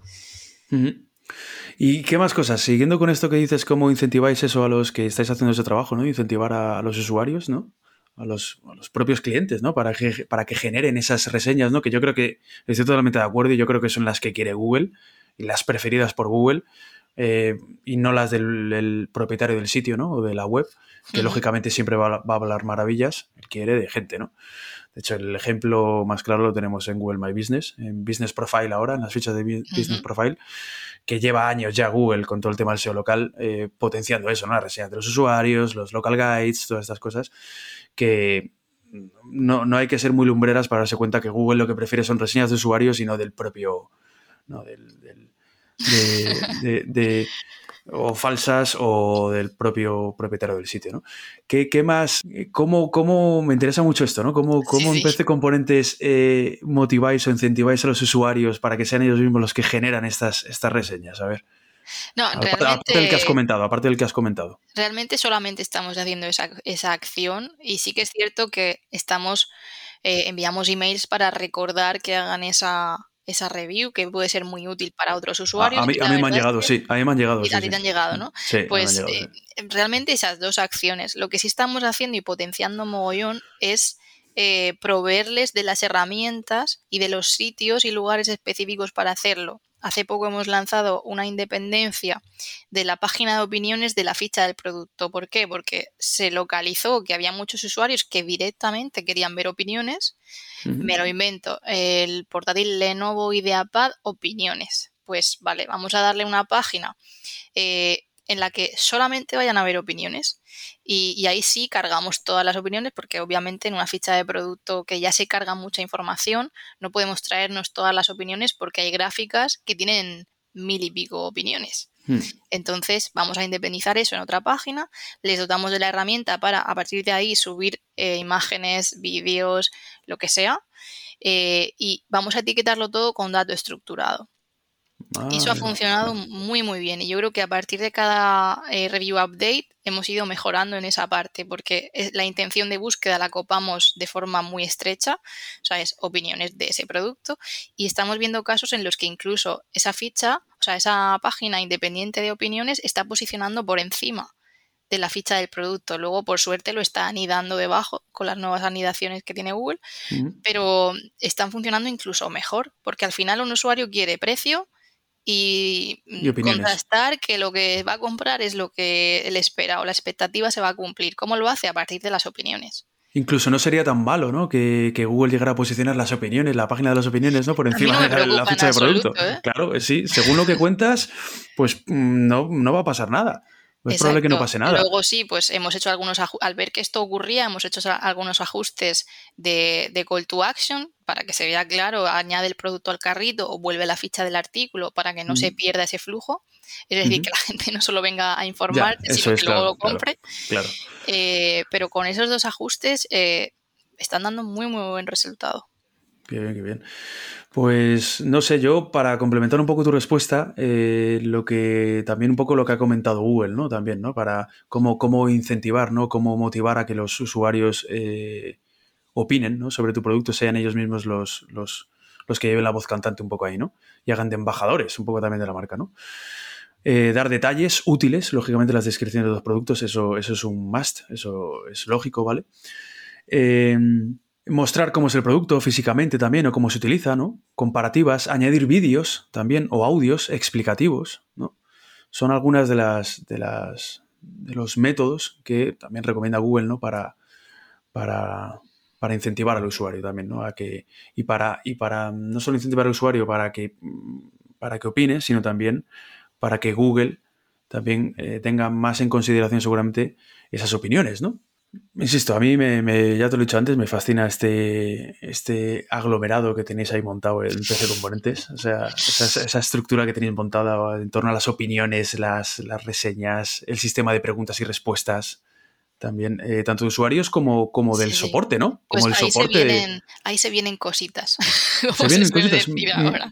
¿Y qué más cosas? Siguiendo con esto que dices, ¿cómo incentiváis eso a los que estáis haciendo ese trabajo, ¿no? Incentivar a, los usuarios, ¿no? A los, propios clientes, ¿no? Para que, para que generen esas reseñas, ¿no? Que yo creo que estoy totalmente de acuerdo y yo creo que son las que quiere Google y las preferidas por Google eh, y no las del, propietario del sitio, ¿no? O de la web que lógicamente siempre va, a hablar maravillas, quiere de gente, ¿no? De hecho, el ejemplo más claro lo tenemos en Google My Business, en Business Profile ahora, en las fichas de Business Profile, que lleva años ya Google con todo el tema del SEO local, eh, potenciando eso, ¿no? Las reseñas de los usuarios, los local guides, todas estas cosas, que no, hay que ser muy lumbreras para darse cuenta que Google lo que prefiere son reseñas de usuarios y no del propio, no, del, de, o falsas o del propio propietario del sitio, ¿no? ¿Qué, más? ¿Cómo, ¿Cómo, me interesa mucho esto, ¿no? ¿Cómo, cómo en PC Componentes eh, motiváis o incentiváis a los usuarios para que sean ellos mismos los que generan estas, estas reseñas? A ver. No, aparte, realmente, del que has comentado, aparte del que has comentado. Realmente solamente estamos haciendo esa, esa acción y sí que es cierto que estamos, eh, enviamos emails para recordar que hagan esa, esa review que puede ser muy útil para otros usuarios. A, mí, me han llegado, sí, a mí me han llegado. a ti te han llegado, ¿no? pues eh, realmente esas dos acciones. Lo que sí estamos haciendo y potenciando mogollón es eh, proveerles de las herramientas y de los sitios y lugares específicos para hacerlo. Hace poco hemos lanzado una independencia de la página de opiniones de la ficha del producto. ¿Por qué? Porque se localizó que había muchos usuarios que directamente querían ver opiniones. Me lo invento. El portátil Lenovo IdeaPad opiniones. Pues vale, vamos a darle una página eh, en la que solamente vayan a ver opiniones. Y, ahí sí cargamos todas las opiniones porque obviamente en una ficha de producto que ya se carga mucha información no podemos traernos todas las opiniones porque hay gráficas que tienen mil y pico opiniones. Hmm. Entonces vamos a independizar eso en otra página, les dotamos de la herramienta para a partir de ahí subir eh, imágenes, vídeos, lo que sea, eh, y vamos a etiquetarlo todo con dato estructurado y eso ha funcionado muy muy bien. Y yo creo que a partir de cada eh, review update hemos ido mejorando en esa parte porque la intención de búsqueda la copamos de forma muy estrecha, o sea, es opiniones de ese producto y estamos viendo casos en los que incluso esa ficha, o sea, esa página independiente de opiniones está posicionando por encima de la ficha del producto. Luego, por suerte, lo está anidando debajo con las nuevas anidaciones que tiene Google, pero están funcionando incluso mejor, porque al final un usuario quiere precio, y, contrastar que lo que va a comprar es lo que él espera o la expectativa se va a cumplir. ¿Cómo lo hace? A partir de las opiniones. Incluso no sería tan malo, ¿no? Que, Google llegara a posicionar las opiniones, la página de las opiniones, ¿no? Por encima de la, ficha de producto. ¿eh? Claro, sí, según lo que cuentas, pues mm, no, no va a pasar nada es probable que no pase nada. Luego sí, pues hemos hecho algunos, al ver que esto ocurría, hemos hecho algunos ajustes de, call to action para que se vea claro, añade el producto al carrito o vuelve la ficha del artículo para que no se pierda ese flujo. Es decir, que la gente no solo venga a informarte, sino que luego lo compre. Claro, eh, pero con esos dos ajustes eh, están dando muy, muy buen resultado. Qué bien, qué bien. Pues no sé, yo para complementar un poco tu respuesta, eh, lo que también un poco lo que ha comentado Google, ¿no? También, ¿no? Para cómo, cómo incentivar, ¿no? Cómo motivar a que los usuarios eh, opinen, ¿no? Sobre tu producto, sean ellos mismos los, los, los, que lleven la voz cantante un poco ahí, ¿no? Y hagan de embajadores un poco también de la marca, ¿no? Eh, dar detalles útiles, lógicamente las descripciones de los productos, eso, eso es un must, eso es lógico, ¿vale? Mostrar cómo es el producto físicamente también o cómo se utiliza, ¿no? Comparativas, añadir vídeos también o audios explicativos, ¿no? Son algunas de las de las de los métodos que también recomienda Google, ¿no? Para para, para incentivar al usuario también, ¿no? A que y para y para no solo incentivar al usuario para que para que opine, sino también para que Google también eh, tenga más en consideración seguramente esas opiniones, ¿no? Insisto, a mí, me, ya te lo he dicho antes, me fascina este, este aglomerado que tenéis ahí montado en PC Componentes. O sea, esa, estructura que tenéis montada en torno a las opiniones, las, las reseñas, el sistema de preguntas y respuestas también, eh, tanto de usuarios como, como del soporte, ¿no? Pues como el ahí soporte. Se vienen, ahí se vienen cositas. [laughs] se vienen cositas.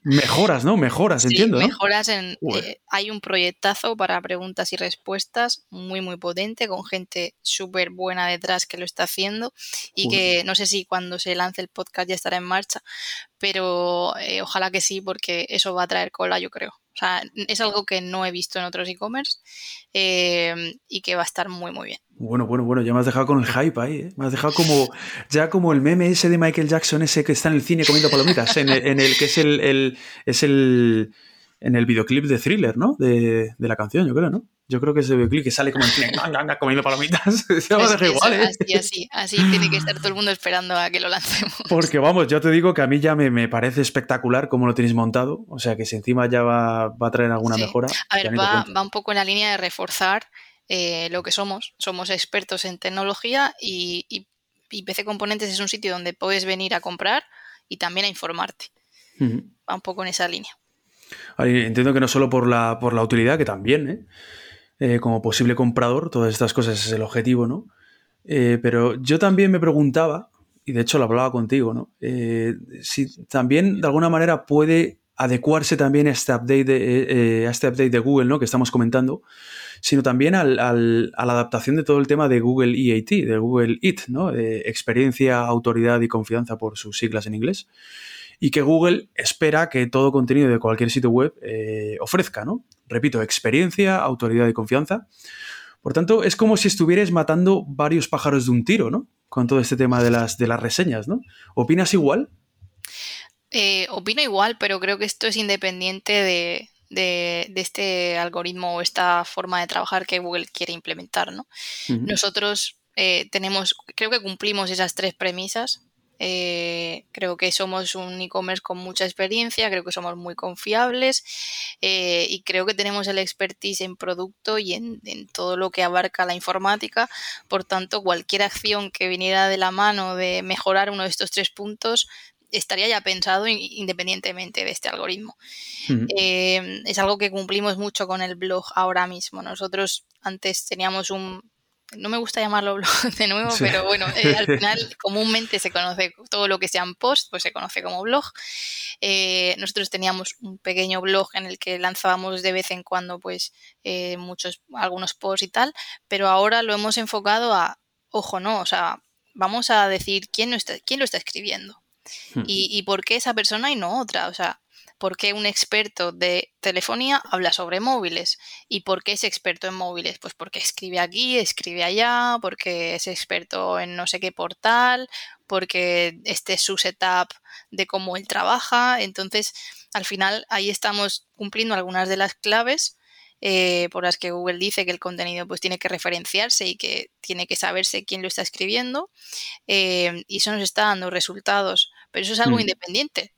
Mejoras, ¿no? Mejoras, entiendo. Mejoras en. Eh, hay un proyectazo para preguntas y respuestas muy, muy potente, con gente súper buena detrás que lo está haciendo y que no sé si cuando se lance el podcast ya estará en marcha, pero eh, ojalá que sí, porque eso va a traer cola, yo creo. O sea, es algo que no he visto en otros e-commerce y que va a estar muy, muy bien. Bueno, bueno, bueno, ya me has dejado con el hype ahí, ¿eh? Me has dejado como, ya como el meme ese de Michael Jackson, ese que está en el cine comiendo palomitas, en el, que es el, es el, en el videoclip de Thriller, ¿no? De, la canción, yo creo, ¿no? Yo creo que ese videoclip que sale como en cine, comiendo palomitas, [laughs] se va a dejar igual, ¿eh? Así, así, así tiene que estar todo el mundo esperando a que lo lancemos. Porque vamos, yo te digo que a mí ya me, parece espectacular cómo lo tenéis montado, o sea que si encima ya va, a traer alguna mejora. A ver, va, va un poco en la línea de reforzar eh, lo que somos. Somos expertos en tecnología y, PC Componentes es un sitio donde puedes venir a comprar y también a informarte. Va un poco en esa línea. Entiendo que no solo por la, por la utilidad, que también, ¿eh? Eh, como posible comprador, todas estas cosas es el objetivo, ¿no? pero yo también me preguntaba, y de hecho lo hablaba contigo, ¿no? si también de alguna manera puede adecuarse también a este update de, a este update de Google, ¿no? Que estamos comentando, sino también al, a la adaptación de todo el tema de Google EAT, de Google IT, ¿no? De experiencia, autoridad y confianza por sus siglas en inglés. Y que Google espera que todo contenido de cualquier sitio web eh, ofrezca, ¿no? Repito, experiencia, autoridad y confianza. Por tanto, es como si estuvieras matando varios pájaros de un tiro, ¿no? Con todo este tema de las, de las reseñas, ¿no? ¿Opinas igual? Eh, opino igual, pero creo que esto es independiente de, de, este algoritmo o esta forma de trabajar que Google quiere implementar. ¿no? Nosotros eh, tenemos, creo que cumplimos esas tres premisas. Eh, creo que somos un e-commerce con mucha experiencia, creo que somos muy confiables eh, y creo que tenemos el expertise en producto y en, en, todo lo que abarca la informática. Por tanto, cualquier acción que viniera de la mano de mejorar uno de estos tres puntos estaría ya pensado independientemente de este algoritmo. Eh, es algo que cumplimos mucho con el blog ahora mismo. Nosotros antes teníamos un, no me gusta llamarlo [laughs] blog de nuevo, pero bueno, eh, al [laughs] final comúnmente se conoce todo lo que sean post, pues se conoce como blog. Eh, nosotros teníamos un pequeño blog en el que lanzábamos de vez en cuando pues muchos, algunos posts y tal, pero ahora lo hemos enfocado a, ojo, no, o sea, vamos a decir quién, está, quién lo está escribiendo. Hmm. y, por qué esa persona y no otra. O sea, ¿por qué un experto de telefonía habla sobre móviles? ¿Y por qué es experto en móviles? Pues porque escribe aquí, escribe allá, porque es experto en no sé qué portal, porque este es su setup de cómo él trabaja. Entonces, al final, ahí estamos cumpliendo algunas de las claves. Eh, por las que Google dice que el contenido pues tiene que referenciarse y que tiene que saberse quién lo está escribiendo eh, y eso nos está dando resultados pero eso es algo mm. independiente.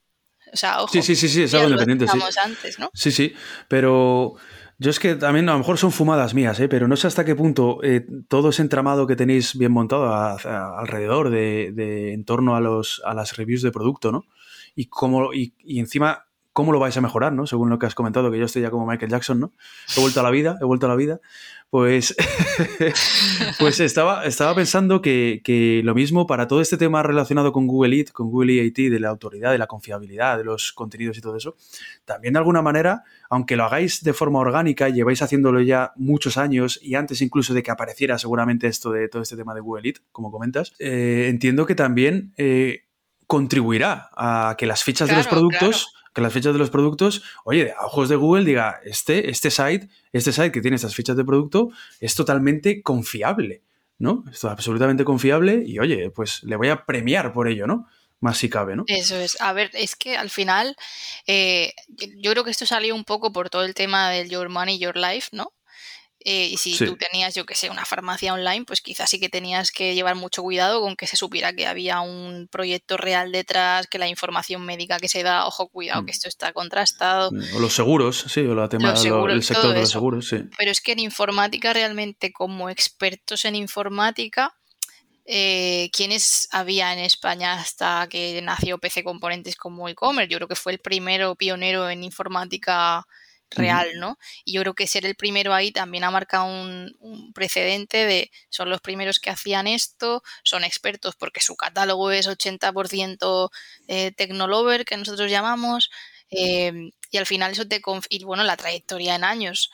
O sea, ojo. Sí, sí, sí, sí es algo independiente. Sí. antes, ¿no? Sí, sí, pero yo es que también a lo mejor son fumadas mías, ¿eh? pero no sé hasta qué punto eh, todo ese entramado que tenéis bien montado alrededor de, en torno a, los, a las reviews de producto, ¿no? Y, cómo, y, encima cómo lo vais a mejorar, ¿no? Según lo que has comentado, que yo estoy ya como Michael Jackson, ¿no? He vuelto a la vida, he vuelto a la vida. Pues, [laughs] pues estaba, estaba pensando que, lo mismo para todo este tema relacionado con Google Eat, con Google EAT, de la autoridad, de la confiabilidad, de los contenidos y todo eso, también de alguna manera, aunque lo hagáis de forma orgánica, lleváis haciéndolo ya muchos años y antes incluso de que apareciera seguramente esto de todo este tema de Google Eat, como comentas, eh, entiendo que también eh, contribuirá a que las fichas de los productos que las fichas de los productos, oye, a ojos de Google diga, este, este site, este site que tiene estas fichas de producto es totalmente confiable, ¿no? Es absolutamente confiable y oye, pues le voy a premiar por ello, ¿no? Más si cabe, ¿no? Eso es. A ver, es que al final, eh, yo creo que esto salió un poco por todo el tema del Your Money, Your Life, ¿no? Eh, y si tú tenías, yo que sé, una farmacia online, pues quizás sí que tenías que llevar mucho cuidado con que se supiera que había un proyecto real detrás, que la información médica que se da, ojo, cuidado, que mm. esto está contrastado. Mm, o los seguros, sí, o la tema, el sector de los seguros, sí. Pero es que en informática realmente, como expertos en informática, eh, ¿quiénes había en España hasta que nació PC Componentes como e-commerce? Yo creo que fue el primero pionero en informática real, ¿no? Y yo creo que ser el primero ahí también ha marcado un, precedente de son los primeros que hacían esto, son expertos porque su catálogo es 80% eh, Technolover, que nosotros llamamos, em, y al final eso te... Y bueno, la trayectoria en años.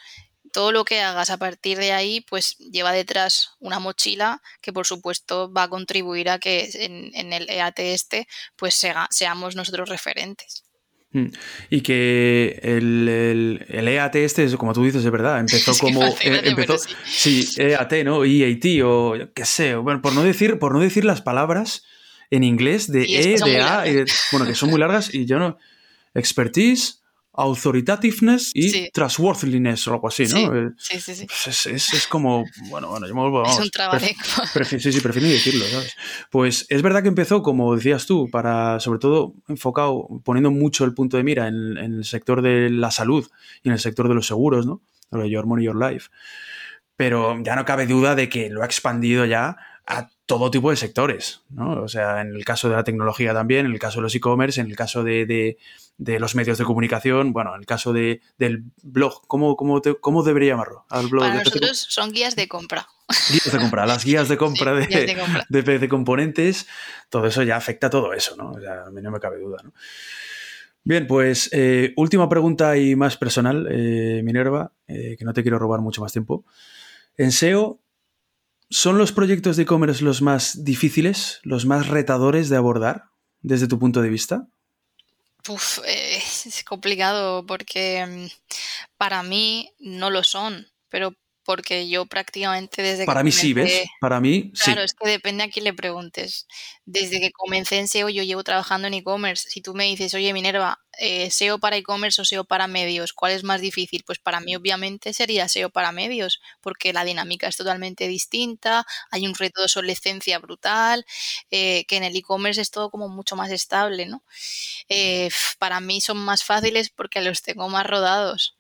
Todo lo que hagas a partir de ahí, pues lleva detrás una mochila que por supuesto va a contribuir a que en, en el EAT este, pues seamos nosotros referentes. Mm. Y que el, el, EAT este, como tú dices, es verdad, empezó [laughs] como... Eh, empezó, sí. EAT, ¿no? EAT o qué sé, bueno, por no decir, por no decir las palabras en inglés de E, de A, bueno, que son muy largas y yo no... Expertise, authoritativeness y trustworthiness o algo así, ¿no? Sí, sí, sí. Pues es, como, bueno, bueno, yo me vuelvo, [laughs] Es un sí, sí, prefiero decirlo, ¿sabes? Pues es verdad que empezó, como decías tú, para, sobre todo, enfocado, poniendo mucho el punto de mira en, el sector de la salud y en el sector de los seguros, ¿no? Lo de Your Money, Your Life. Pero ya no cabe duda de que lo ha expandido ya a todo tipo de sectores, ¿no? O sea, en el caso de la tecnología también, en el caso de los e-commerce, en el caso de, los medios de comunicación, bueno, en el caso de, del blog, ¿cómo, cómo, cómo debería llamarlo? Al blog Para nosotros son guías de compra. Guías de compra, las guías de [laughs] compra, de, de, componentes, todo eso ya afecta a todo eso, ¿no? O sea, a mí no me cabe duda, ¿no? Bien, pues eh, última pregunta y más personal, eh, Minerva, eh, que no te quiero robar mucho más tiempo. En SEO, ¿Son los proyectos de e-commerce los más difíciles, los más retadores de abordar desde tu punto de vista? Uf, eh, [laughs] es complicado porque mm, para mí no lo son, pero porque yo prácticamente desde Para mí sí, ¿ves? Para mí sí. Claro, es que depende a quién le preguntes. Desde que comencé en SEO yo llevo trabajando en e-commerce. Si tú me dices, oye Minerva, eh, SEO para e-commerce o SEO para medios, ¿cuál es más difícil? Pues para mí obviamente sería SEO para medios, porque la dinámica es totalmente distinta, hay un reto de obsolescencia brutal, eh, que en el e-commerce es todo como mucho más estable, ¿no? Eh, para mí son más fáciles porque los tengo más rodados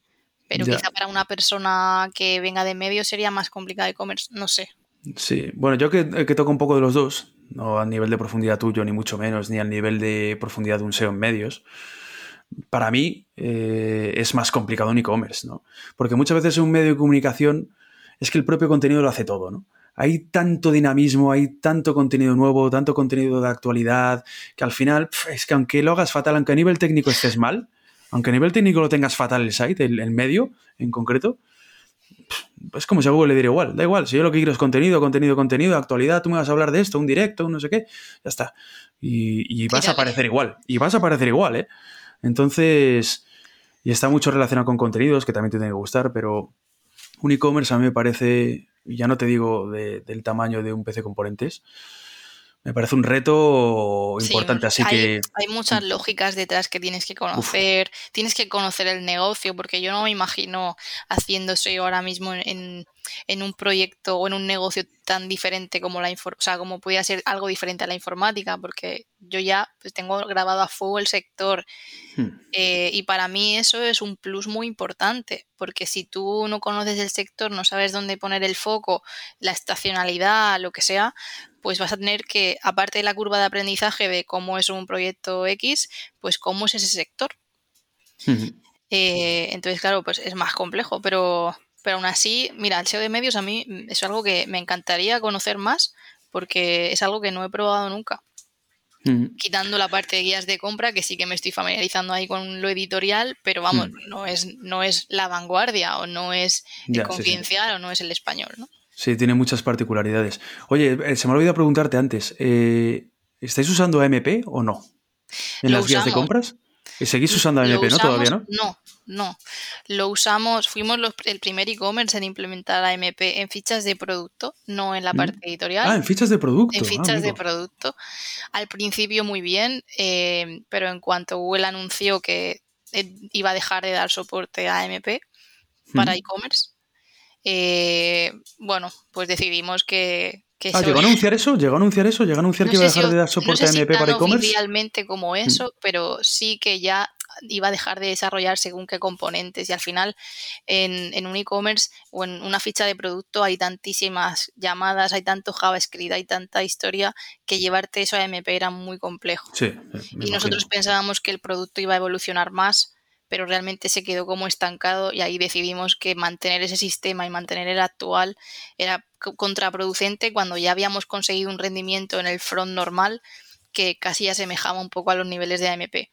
pero quizá para una persona que venga de medio sería más complicado e-commerce, no sé. Sí, bueno, yo que, que, toco un poco de los dos, no a nivel de profundidad tuyo, ni mucho menos, ni al nivel de profundidad de un SEO en medios, para mí eh, es más complicado un e-commerce, ¿no? Porque muchas veces un medio de comunicación es que el propio contenido lo hace todo, ¿no? Hay tanto dinamismo, hay tanto contenido nuevo, tanto contenido de actualidad, que al final es que aunque lo hagas fatal, aunque a nivel técnico estés mal, aunque a nivel técnico lo tengas fatal el site, el, medio en concreto, es como si a Google le diera igual, da igual, si yo lo que quiero es contenido, contenido, contenido, actualidad, tú me vas a hablar de esto, un directo, un no sé qué, ya está. Y, vas a aparecer igual, y vas a aparecer igual, ¿eh? Entonces, y está mucho relacionado con contenidos que también te tienen que gustar, pero un e-commerce a mí me parece, ya no te digo del tamaño de un PC componentes, me parece un reto importante, así que... Hay muchas mm. lógicas detrás que tienes que conocer, tienes que conocer el negocio, porque yo no me imagino haciendo eso ahora mismo en, en un proyecto o en un negocio tan diferente como la o sea, como podía ser algo diferente a la informática, porque yo ya pues, tengo grabado a fuego el sector hmm. eh, y para mí eso es un plus muy importante, porque si tú no conoces el sector, no sabes dónde poner el foco, la estacionalidad, lo que sea, pues vas a tener que, aparte de la curva de aprendizaje de cómo es un proyecto X, pues cómo es ese sector. Eh, entonces, claro, pues es más complejo, pero, pero aún así, mira, el SEO de medios a mí es algo que me encantaría conocer más porque es algo que no he probado nunca. Quitando la parte de guías de compra, que sí que me estoy familiarizando ahí con lo editorial, pero vamos, no, es, no es la vanguardia o no es el confidencial o no es el español, ¿no? Sí, tiene muchas particularidades. Oye, eh, se me olvidó preguntarte antes, eh, ¿estáis usando AMP o no? ¿En las guías de compras? ¿Seguís usando AMP, no? Todavía, ¿no? No, no. Lo usamos, fuimos el primer e-commerce en implementar AMP en fichas de producto, no en la mm. parte editorial. Ah, en fichas de producto. En ah, fichas de producto. Al principio muy bien, eh, pero en cuanto Google anunció que iba a dejar de dar soporte a AMP para e-commerce, eh, bueno, pues decidimos que, ah, ¿llegó a anunciar eso? ¿Llegó a anunciar eso? ¿Llegó a anunciar que iba a dejar de dar soporte a MP para e-commerce? oficialmente como mm. eso, pero sí que ya iba a dejar de desarrollar según qué componentes y al final en, un e-commerce o en una ficha de producto hay tantísimas llamadas, hay tanto JavaScript, hay tanta historia que llevarte eso a MP era muy complejo. Sí, y nosotros pensábamos que el producto iba a evolucionar más pero realmente se quedó como estancado y ahí decidimos que mantener ese sistema y mantener el actual era contraproducente cuando ya habíamos conseguido un rendimiento en el front normal que casi asemejaba un poco a los niveles de AMP.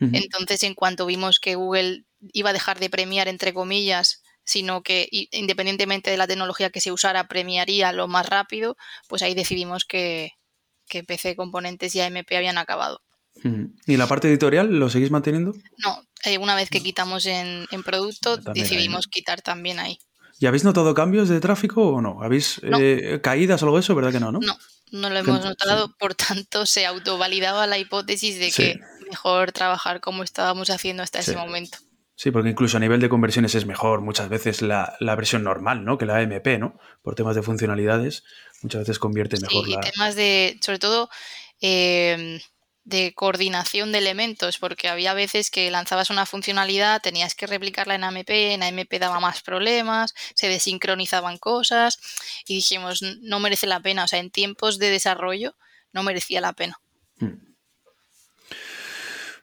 Entonces, en cuanto vimos que Google iba a dejar de premiar, entre comillas, sino que independientemente de la tecnología que se usara, premiaría lo más rápido, pues ahí decidimos que, que PC Componentes y AMP habían acabado. ¿Y la parte editorial lo seguís manteniendo? No, eh, una vez que quitamos en, producto, decidimos quitar también ahí. ¿Y habéis notado cambios de tráfico o no? ¿Habéis eh, caídas o algo de eso? ¿Verdad que no? No, no, lo hemos notado, por tanto se autovalidaba la hipótesis de que mejor trabajar como estábamos haciendo hasta ese momento. Sí, porque incluso a nivel de conversiones es mejor muchas veces la, versión normal, ¿no? Que la AMP, ¿no? Por temas de funcionalidades, muchas veces convierte mejor sí, la... temas de, sobre todo, eh, de coordinación de elementos, porque había veces que lanzabas una funcionalidad, tenías que replicarla en AMP, en AMP daba más problemas, se desincronizaban cosas y dijimos, no merece la pena, o sea, en tiempos de desarrollo no merecía la pena. Hmm.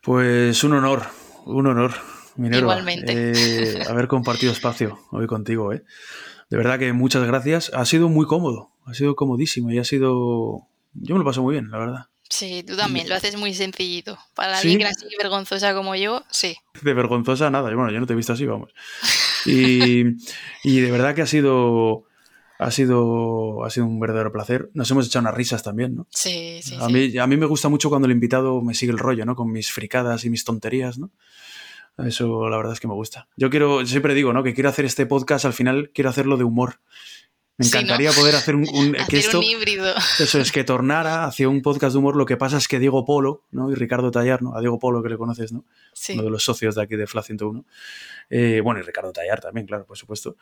Pues un honor, un honor, Minerva. Igualmente. Eh, haber compartido espacio hoy contigo, ¿eh? De verdad que muchas gracias. Ha sido muy cómodo, ha sido comodísimo y ha sido... Yo me lo paso muy bien, la verdad. Sí, tú también, lo haces muy sencillito. Para alguien así vergonzosa como yo, sí. De vergonzosa nada, bueno, yo no te he visto así, vamos. Y, de verdad que ha sido, ha sido, ha sido un verdadero placer. Nos hemos echado unas risas también, ¿no? Sí, sí. A, Mí, a mí me gusta mucho cuando el invitado me sigue el rollo, ¿no? Con mis fricadas y mis tonterías, ¿no? Eso la verdad es que me gusta. Yo quiero, siempre digo, ¿no? Que quiero hacer este podcast, al final quiero hacerlo de humor. Me encantaría poder hacer un, [laughs] híbrido. Eso es que tornara hacia un podcast de humor. Lo que pasa es que Diego Polo ¿no? y Ricardo Tallar, ¿no? a Diego Polo que le conoces, ¿no? uno de los socios de aquí de FLA 101. Eh, bueno, y Ricardo Tallar también, claro, por supuesto.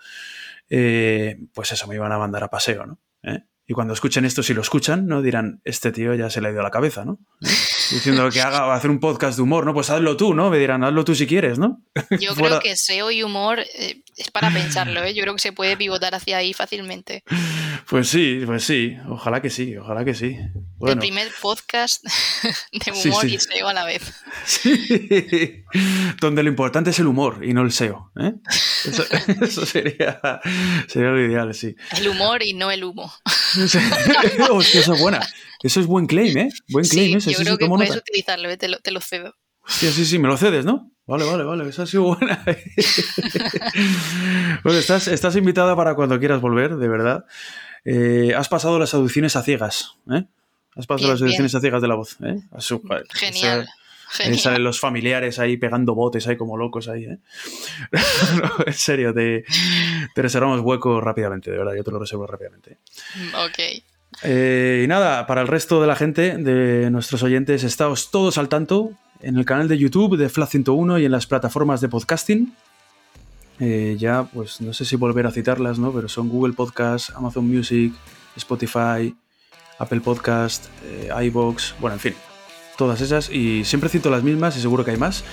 Eh, pues eso, me iban a mandar a paseo, ¿no? ¿Eh? Y cuando escuchen esto, si lo escuchan, ¿no? Dirán, este tío ya se le ha ido a la cabeza, ¿no? Diciendo que haga hacer un podcast de humor, ¿no? Pues hazlo tú, ¿no? Me dirán, hazlo tú si quieres, ¿no? Yo [laughs] creo que SEO y humor eh, es para pensarlo, ¿eh? [laughs] Yo creo que se puede pivotar hacia ahí fácilmente. Pues sí, pues sí. Ojalá que sí, ojalá que sí. El primer podcast [laughs] de humor y SEO a la vez. [laughs] Sí. Donde lo importante es el humor y no el SEO, ¿eh? Eso, sería, sería lo ideal, sí. El humor y no el humo. Hostia, eso es buena. Eso es buen claim, ¿eh? Buen claim sí, Yo creo que puedes utilizarlo, ¿eh? te, lo, te lo cedo. Sí, sí, sí, me lo cedes, ¿no? Vale, vale, vale, esa ha sido buena. [laughs] bueno, estás, estás invitada para cuando quieras volver, de verdad. Eh, has pasado las audiciones a ciegas, ¿eh? Has pasado las audiciones a ciegas de la voz, ¿eh? Genial. Genial. Salen los familiares ahí pegando botes ahí como locos ahí, ¿eh? [laughs] en serio, te, te, reservamos hueco rápidamente, de verdad, yo te lo reservo rápidamente. Ok. Eh, y nada, para el resto de la gente, de nuestros oyentes, estáos todos al tanto en el canal de YouTube de FLA 101 y en las plataformas de podcasting. Eh, ya, pues no sé si volver a citarlas, ¿no? Pero son Google Podcast, Amazon Music, Spotify, Apple Podcast, eh, iBox, bueno, en fin, todas esas. Y siempre cito las mismas y seguro que hay más.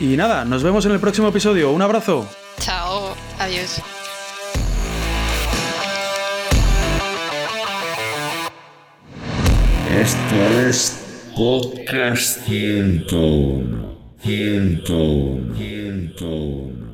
Y nada, nos vemos en el próximo episodio. Un abrazo. Chao, adiós. Esto es Podcast 101. Hinton. Hinton.